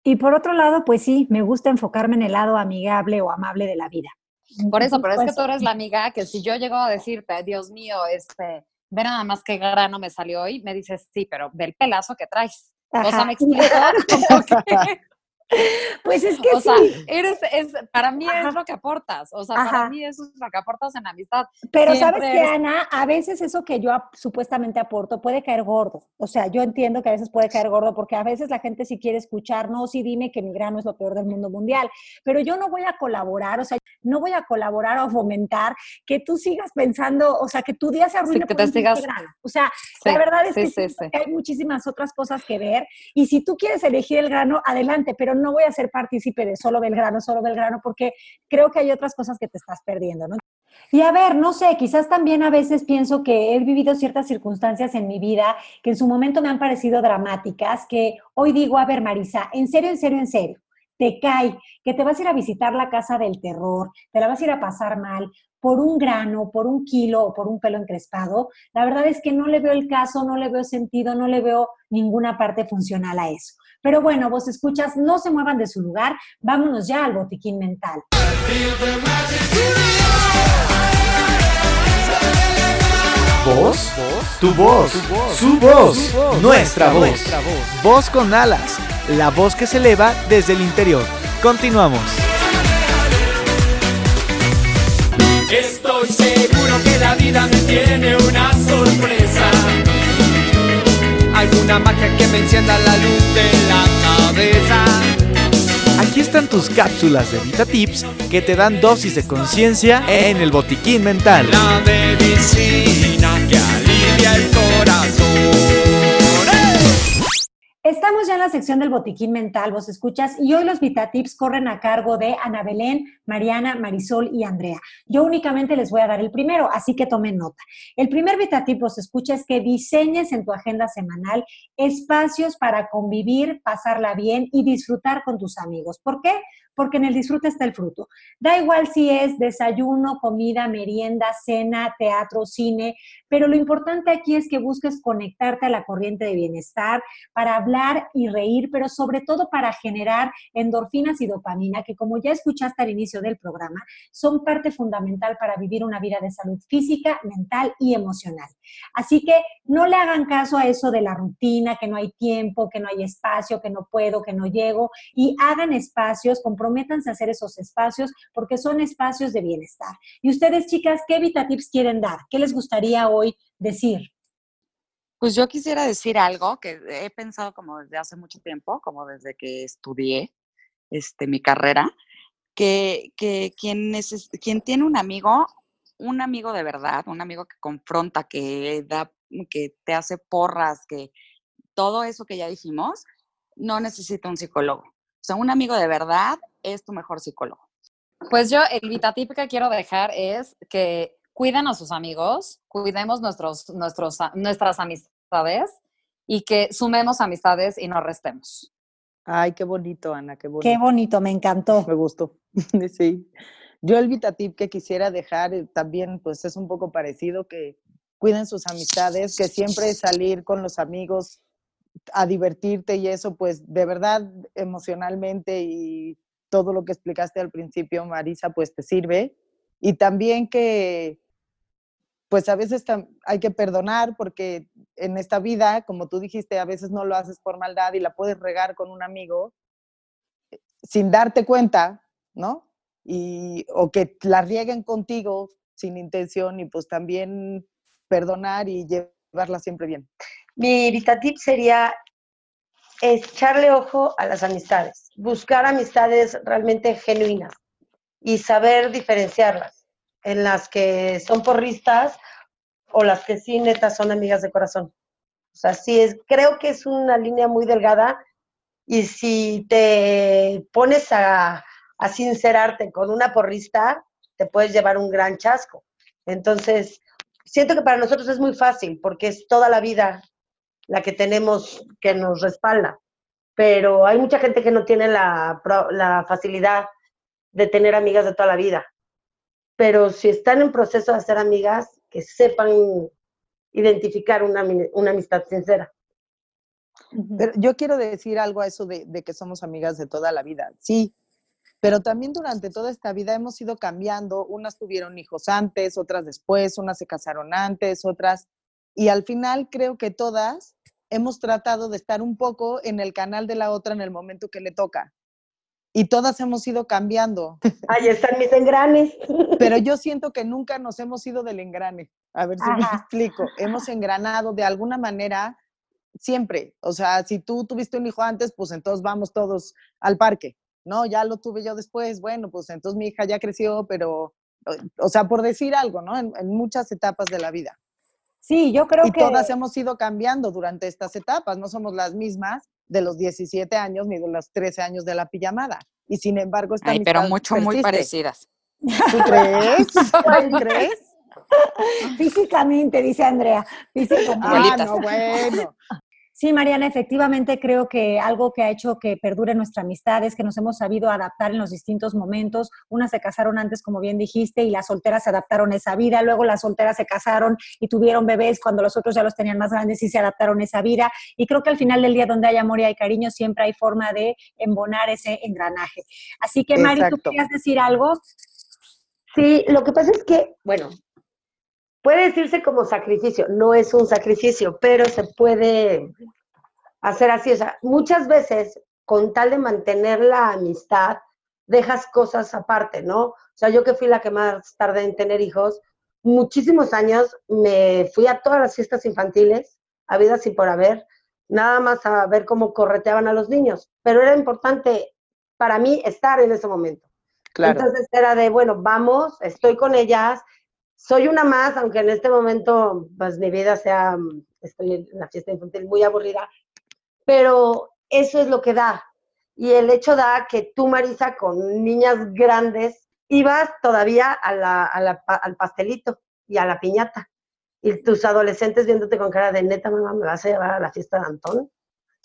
Speaker 2: Y por otro lado, pues sí, me gusta enfocarme en el lado amigable o amable de la vida.
Speaker 3: Por eso, pero es que
Speaker 2: Pues,
Speaker 3: tú eres la amiga que si yo llego a *laughs* decirte, Dios mío, este, ve nada más qué grano me salió hoy, me dices, sí, pero ve el pelazo que traes. O sea,
Speaker 2: Ajá.
Speaker 3: me explico *laughs* como que,
Speaker 2: Pues es que
Speaker 3: o sea,
Speaker 2: sí,
Speaker 3: eres, es, para mí
Speaker 2: Ajá.
Speaker 3: es lo que aportas. O sea,
Speaker 2: Ajá.
Speaker 3: para mí eso es lo que aportas en la amistad.
Speaker 2: Pero
Speaker 3: Siempre
Speaker 2: sabes que, Ana, a veces eso que yo supuestamente aporto puede caer gordo. O sea, yo entiendo que a veces puede caer gordo porque a veces la gente sí quiere escuchar, no, sí dime que mi grano es lo peor del mundo mundial, pero yo no voy a colaborar, o sea, no voy a colaborar o fomentar que tú sigas pensando, o sea, que tu día se arruine
Speaker 3: que
Speaker 2: por
Speaker 3: te sigas-
Speaker 2: grano. O sea,
Speaker 3: Sí,
Speaker 2: la verdad es
Speaker 3: sí, sí, sí.
Speaker 2: que hay muchísimas otras cosas que ver y si tú quieres elegir el grano, adelante, pero no voy a ser partícipe de solo Belgrano, solo Belgrano, porque creo que hay otras cosas que te estás perdiendo, ¿no? Y a ver, no sé, quizás también a veces pienso que he vivido ciertas circunstancias en mi vida que en su momento me han parecido dramáticas, que hoy digo, a ver, Marisa, en serio, en serio, en serio, te cae que te vas a ir a visitar la casa del terror, te la vas a ir a pasar mal por un grano, por un kilo o por un pelo encrespado, la verdad es que no le veo el caso, no le veo sentido, no le veo ninguna parte funcional a eso. Pero bueno, vos escuchas, no se muevan de su lugar, vámonos ya al botiquín mental.
Speaker 7: ¿Voz? Tu voz, su voz, nuestra voz. Voz con alas, la voz que se eleva desde el interior. Continuamos.
Speaker 8: Estoy seguro que la vida me tiene una sorpresa. Alguna magia que me encienda la luz de la cabeza.
Speaker 7: Aquí están tus cápsulas de Vita Tips que te dan dosis de conciencia en el botiquín mental.
Speaker 8: La medicina que
Speaker 2: Estamos ya en la sección del botiquín mental, vos escuchas, y hoy los VitaTips corren a cargo de Ana Belén, Mariana, Marisol y Andrea. Yo únicamente les voy a dar el primero, así que tomen nota. El primer VitaTip, vos escuchas, es que diseñes en tu agenda semanal espacios para convivir, pasarla bien y disfrutar con tus amigos. ¿Por qué? Porque en el disfrute está el fruto. Da igual si es desayuno, comida, merienda, cena, teatro, cine, pero lo importante aquí es que busques conectarte a la corriente de bienestar para hablar y reír, pero sobre todo para generar endorfinas y dopamina, que como ya escuchaste al inicio del programa, son parte fundamental para vivir una vida de salud física, mental y emocional. Así que no le hagan caso a eso de la rutina, que no hay tiempo, que no hay espacio, que no puedo, que no llego, y hagan espacios con comprométanse a hacer esos espacios porque son espacios de bienestar. Y ustedes, chicas, ¿qué VitaTips quieren dar? ¿Qué les gustaría hoy decir?
Speaker 6: Pues yo quisiera decir algo que he pensado como desde hace mucho tiempo, como desde que estudié este, mi carrera, que, que quien, quien tiene un amigo, un amigo de verdad, un amigo que confronta, que, da, que te hace porras, que todo eso que ya dijimos, no necesita un psicólogo. O sea, un amigo de verdad es tu mejor psicólogo?
Speaker 3: Pues yo, el VitaTip que quiero dejar es que cuiden a sus amigos, cuidemos nuestros, nuestros, nuestras amistades y que sumemos amistades y no restemos.
Speaker 4: Ay, qué bonito, Ana, qué bonito.
Speaker 2: Qué bonito, me encantó.
Speaker 4: Me gustó. *laughs* sí. Yo el VitaTip que quisiera dejar eh, también, pues es un poco parecido, que cuiden sus amistades, que siempre salir con los amigos a divertirte y eso, pues de verdad emocionalmente y todo lo que explicaste al principio, Marisa, pues te sirve. Y también que, pues a veces hay que perdonar porque en esta vida, como tú dijiste, a veces no lo haces por maldad y la puedes regar con un amigo eh, sin darte cuenta, ¿no? Y, o que la rieguen contigo sin intención y pues también perdonar y llevarla siempre bien.
Speaker 5: Mi vista tip sería echarle ojo a las amistades, buscar amistades realmente genuinas y saber diferenciarlas, en las que son porristas o las que sí netas son amigas de corazón. O sea, sí es, creo que es una línea muy delgada y si te pones a, a sincerarte con una porrista, te puedes llevar un gran chasco. Entonces, siento que para nosotros es muy fácil porque es toda la vida la que tenemos que nos respalda. Pero hay mucha gente que no tiene la, la facilidad de tener amigas de toda la vida. Pero si están en proceso de hacer amigas, que sepan identificar una, una amistad sincera.
Speaker 4: Pero yo quiero decir algo a eso de, de, que somos amigas de toda la vida. Sí, pero también durante toda esta vida hemos ido cambiando. Unas tuvieron hijos antes, otras después, unas se casaron antes, otras. Y al final creo que todas hemos tratado de estar un poco en el canal de la otra en el momento que le toca. Y todas hemos ido cambiando. *laughs*
Speaker 5: Ahí están mis engranes. *laughs*
Speaker 4: Pero yo siento que nunca nos hemos ido del engrane. A ver si me explico. Hemos engranado de alguna manera siempre. O sea, si tú tuviste un hijo antes, pues entonces vamos todos al parque. No, ya lo tuve yo después. Bueno, pues entonces mi hija ya creció, pero, o sea, por decir algo, ¿no? en muchas etapas de la vida.
Speaker 2: Sí, yo creo que...
Speaker 4: Y todas hemos ido cambiando durante estas etapas, no somos las mismas de los 17 años ni de los 13 años de la pijamada. Y sin embargo,
Speaker 6: Ay, pero mucho, muy parecidas.
Speaker 4: ¿Tú crees? ¿Tú crees? *laughs*
Speaker 2: Físicamente, dice Andrea. Físicamente.
Speaker 4: Ah, no, bueno.
Speaker 2: Sí, Mariana, efectivamente creo que algo que ha hecho que perdure nuestra amistad es que nos hemos sabido adaptar en los distintos momentos. Unas se casaron antes, como bien dijiste, y las solteras se adaptaron a esa vida. Luego las solteras se casaron y tuvieron bebés cuando los otros ya los tenían más grandes y se adaptaron a esa vida. Y creo que al final del día, donde hay amor y hay cariño, siempre hay forma de embonar ese engranaje. Así que, Mari, ¿tú querías decir algo?
Speaker 5: Sí, lo que pasa es que, bueno, puede decirse como sacrificio, no es un sacrificio, pero se puede hacer así. O sea, muchas veces, con tal de mantener la amistad, dejas cosas aparte, ¿no? O sea, yo que fui la que más tardé en tener hijos, muchísimos años me fui a todas las fiestas infantiles, habidas y por haber, nada más a ver cómo correteaban a los niños. Pero era importante para mí estar en ese momento. Claro. Entonces era de, bueno, vamos, estoy con ellas, soy una más, aunque en este momento, pues mi vida sea, estoy en la fiesta infantil muy aburrida, pero eso es lo que da. Y el hecho da que tú, Marisa, con niñas grandes, ibas todavía al pastelito y a la piñata. Y tus adolescentes viéndote con cara de neta, mamá, ¿me vas a llevar a la fiesta de Antón?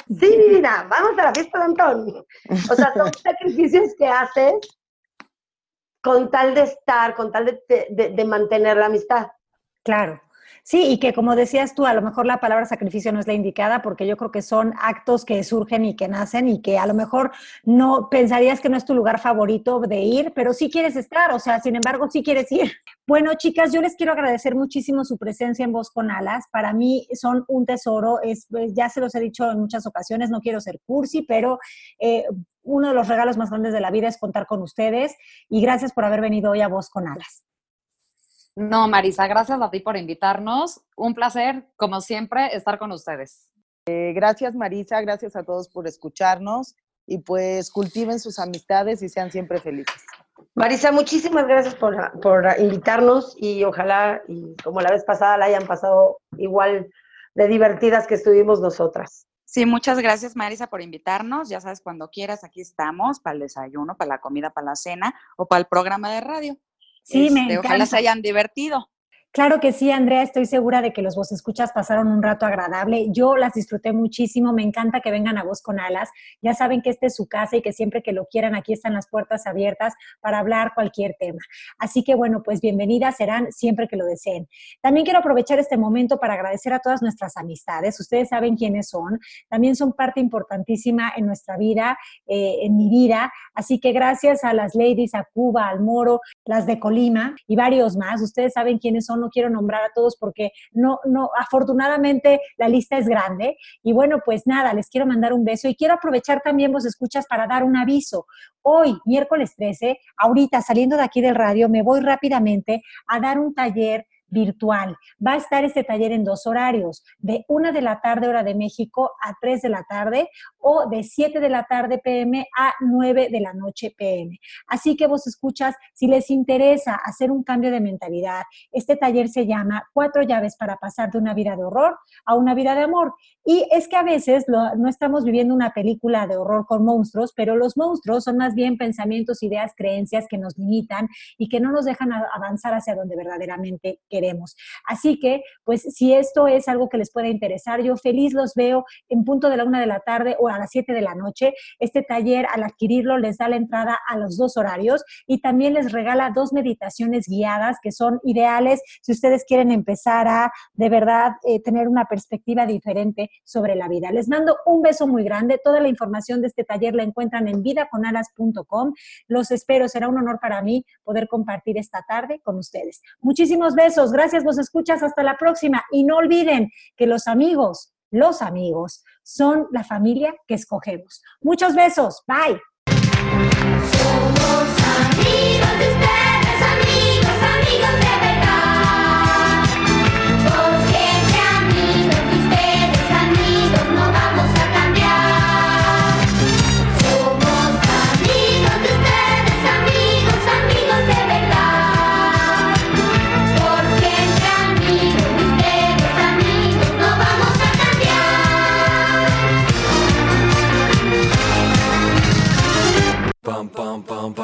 Speaker 5: Sí, *laughs* mira, vamos a la fiesta de Antón. O sea, son *laughs* sacrificios que haces con tal de estar, con tal de mantener la amistad.
Speaker 2: Claro. Sí, y que como decías tú, a lo mejor la palabra sacrificio no es la indicada porque yo creo que son actos que surgen y que nacen y que a lo mejor no pensarías que no es tu lugar favorito de ir, pero sí quieres estar, o sea, sin embargo, sí quieres ir. *laughs* Bueno, chicas, yo les quiero agradecer muchísimo su presencia en Voz con Alas. Para mí son un tesoro, es, pues, ya se los he dicho en muchas ocasiones, no quiero ser cursi, pero eh, uno de los regalos más grandes de la vida es contar con ustedes y gracias por haber venido hoy a Voz con Alas.
Speaker 3: No, Marisa, gracias a ti por invitarnos. Un placer, como siempre, estar con ustedes.
Speaker 4: Eh, gracias, Marisa, gracias a todos por escucharnos y pues cultiven sus amistades y sean siempre felices.
Speaker 5: Marisa, muchísimas gracias por, por invitarnos y ojalá, y como la vez pasada, la hayan pasado igual de divertidas que estuvimos nosotras.
Speaker 6: Sí, muchas gracias Marisa por invitarnos. Ya sabes, cuando quieras, aquí estamos para el desayuno, para la comida, para la cena o para el programa de radio.
Speaker 2: Sí, me encanta.
Speaker 6: Este, ojalá se hayan divertido.
Speaker 2: Claro que sí, Andrea, estoy segura de que los vos escuchas pasaron un rato agradable. Yo las disfruté muchísimo, me encanta que vengan a Voz con Alas. Ya saben que esta es su casa y que siempre que lo quieran, aquí están las puertas abiertas para hablar cualquier tema. Así que bueno, pues bienvenidas serán siempre que lo deseen. También quiero aprovechar este momento para agradecer a todas nuestras amistades. Ustedes saben quiénes son. También son parte importantísima en nuestra vida, eh, en mi vida. Así que gracias a las ladies, a Cuba, al Moro, las de Colima y varios más. Ustedes saben quiénes son no quiero nombrar a todos porque no, no, afortunadamente la lista es grande. Y bueno, pues nada, les quiero mandar un beso y quiero aprovechar también vos escuchas para dar un aviso. Hoy, miércoles 13, ahorita saliendo de aquí del radio, me voy rápidamente a dar un taller virtual. Va a estar este taller en dos horarios, de una de la tarde hora de México a 3 de la tarde o de 7 de la tarde PM a 9 de la noche PM. Así que vos escuchas, si les interesa hacer un cambio de mentalidad, este taller se llama Cuatro llaves para pasar de una vida de horror a una vida de amor. Y es que a veces no estamos viviendo una película de horror con monstruos, pero los monstruos son más bien pensamientos, ideas, creencias que nos limitan y que no nos dejan avanzar hacia donde verdaderamente queremos. Así que, pues si esto es algo que les pueda interesar, yo feliz los veo en punto de la una de la tarde o a las siete de la noche. Este taller, al adquirirlo, les da la entrada a los dos horarios y también les regala dos meditaciones guiadas que son ideales si ustedes quieren empezar a de verdad eh, tener una perspectiva diferente sobre la vida. Les mando un beso muy grande. Toda la información de este taller la encuentran en vidaconalas.com. Los espero. Será un honor para mí poder compartir esta tarde con ustedes. Muchísimos besos. Gracias, vos escuchas. Hasta la próxima. Y no olviden que los amigos, los amigos, son la familia que escogemos. Muchos besos. Bye.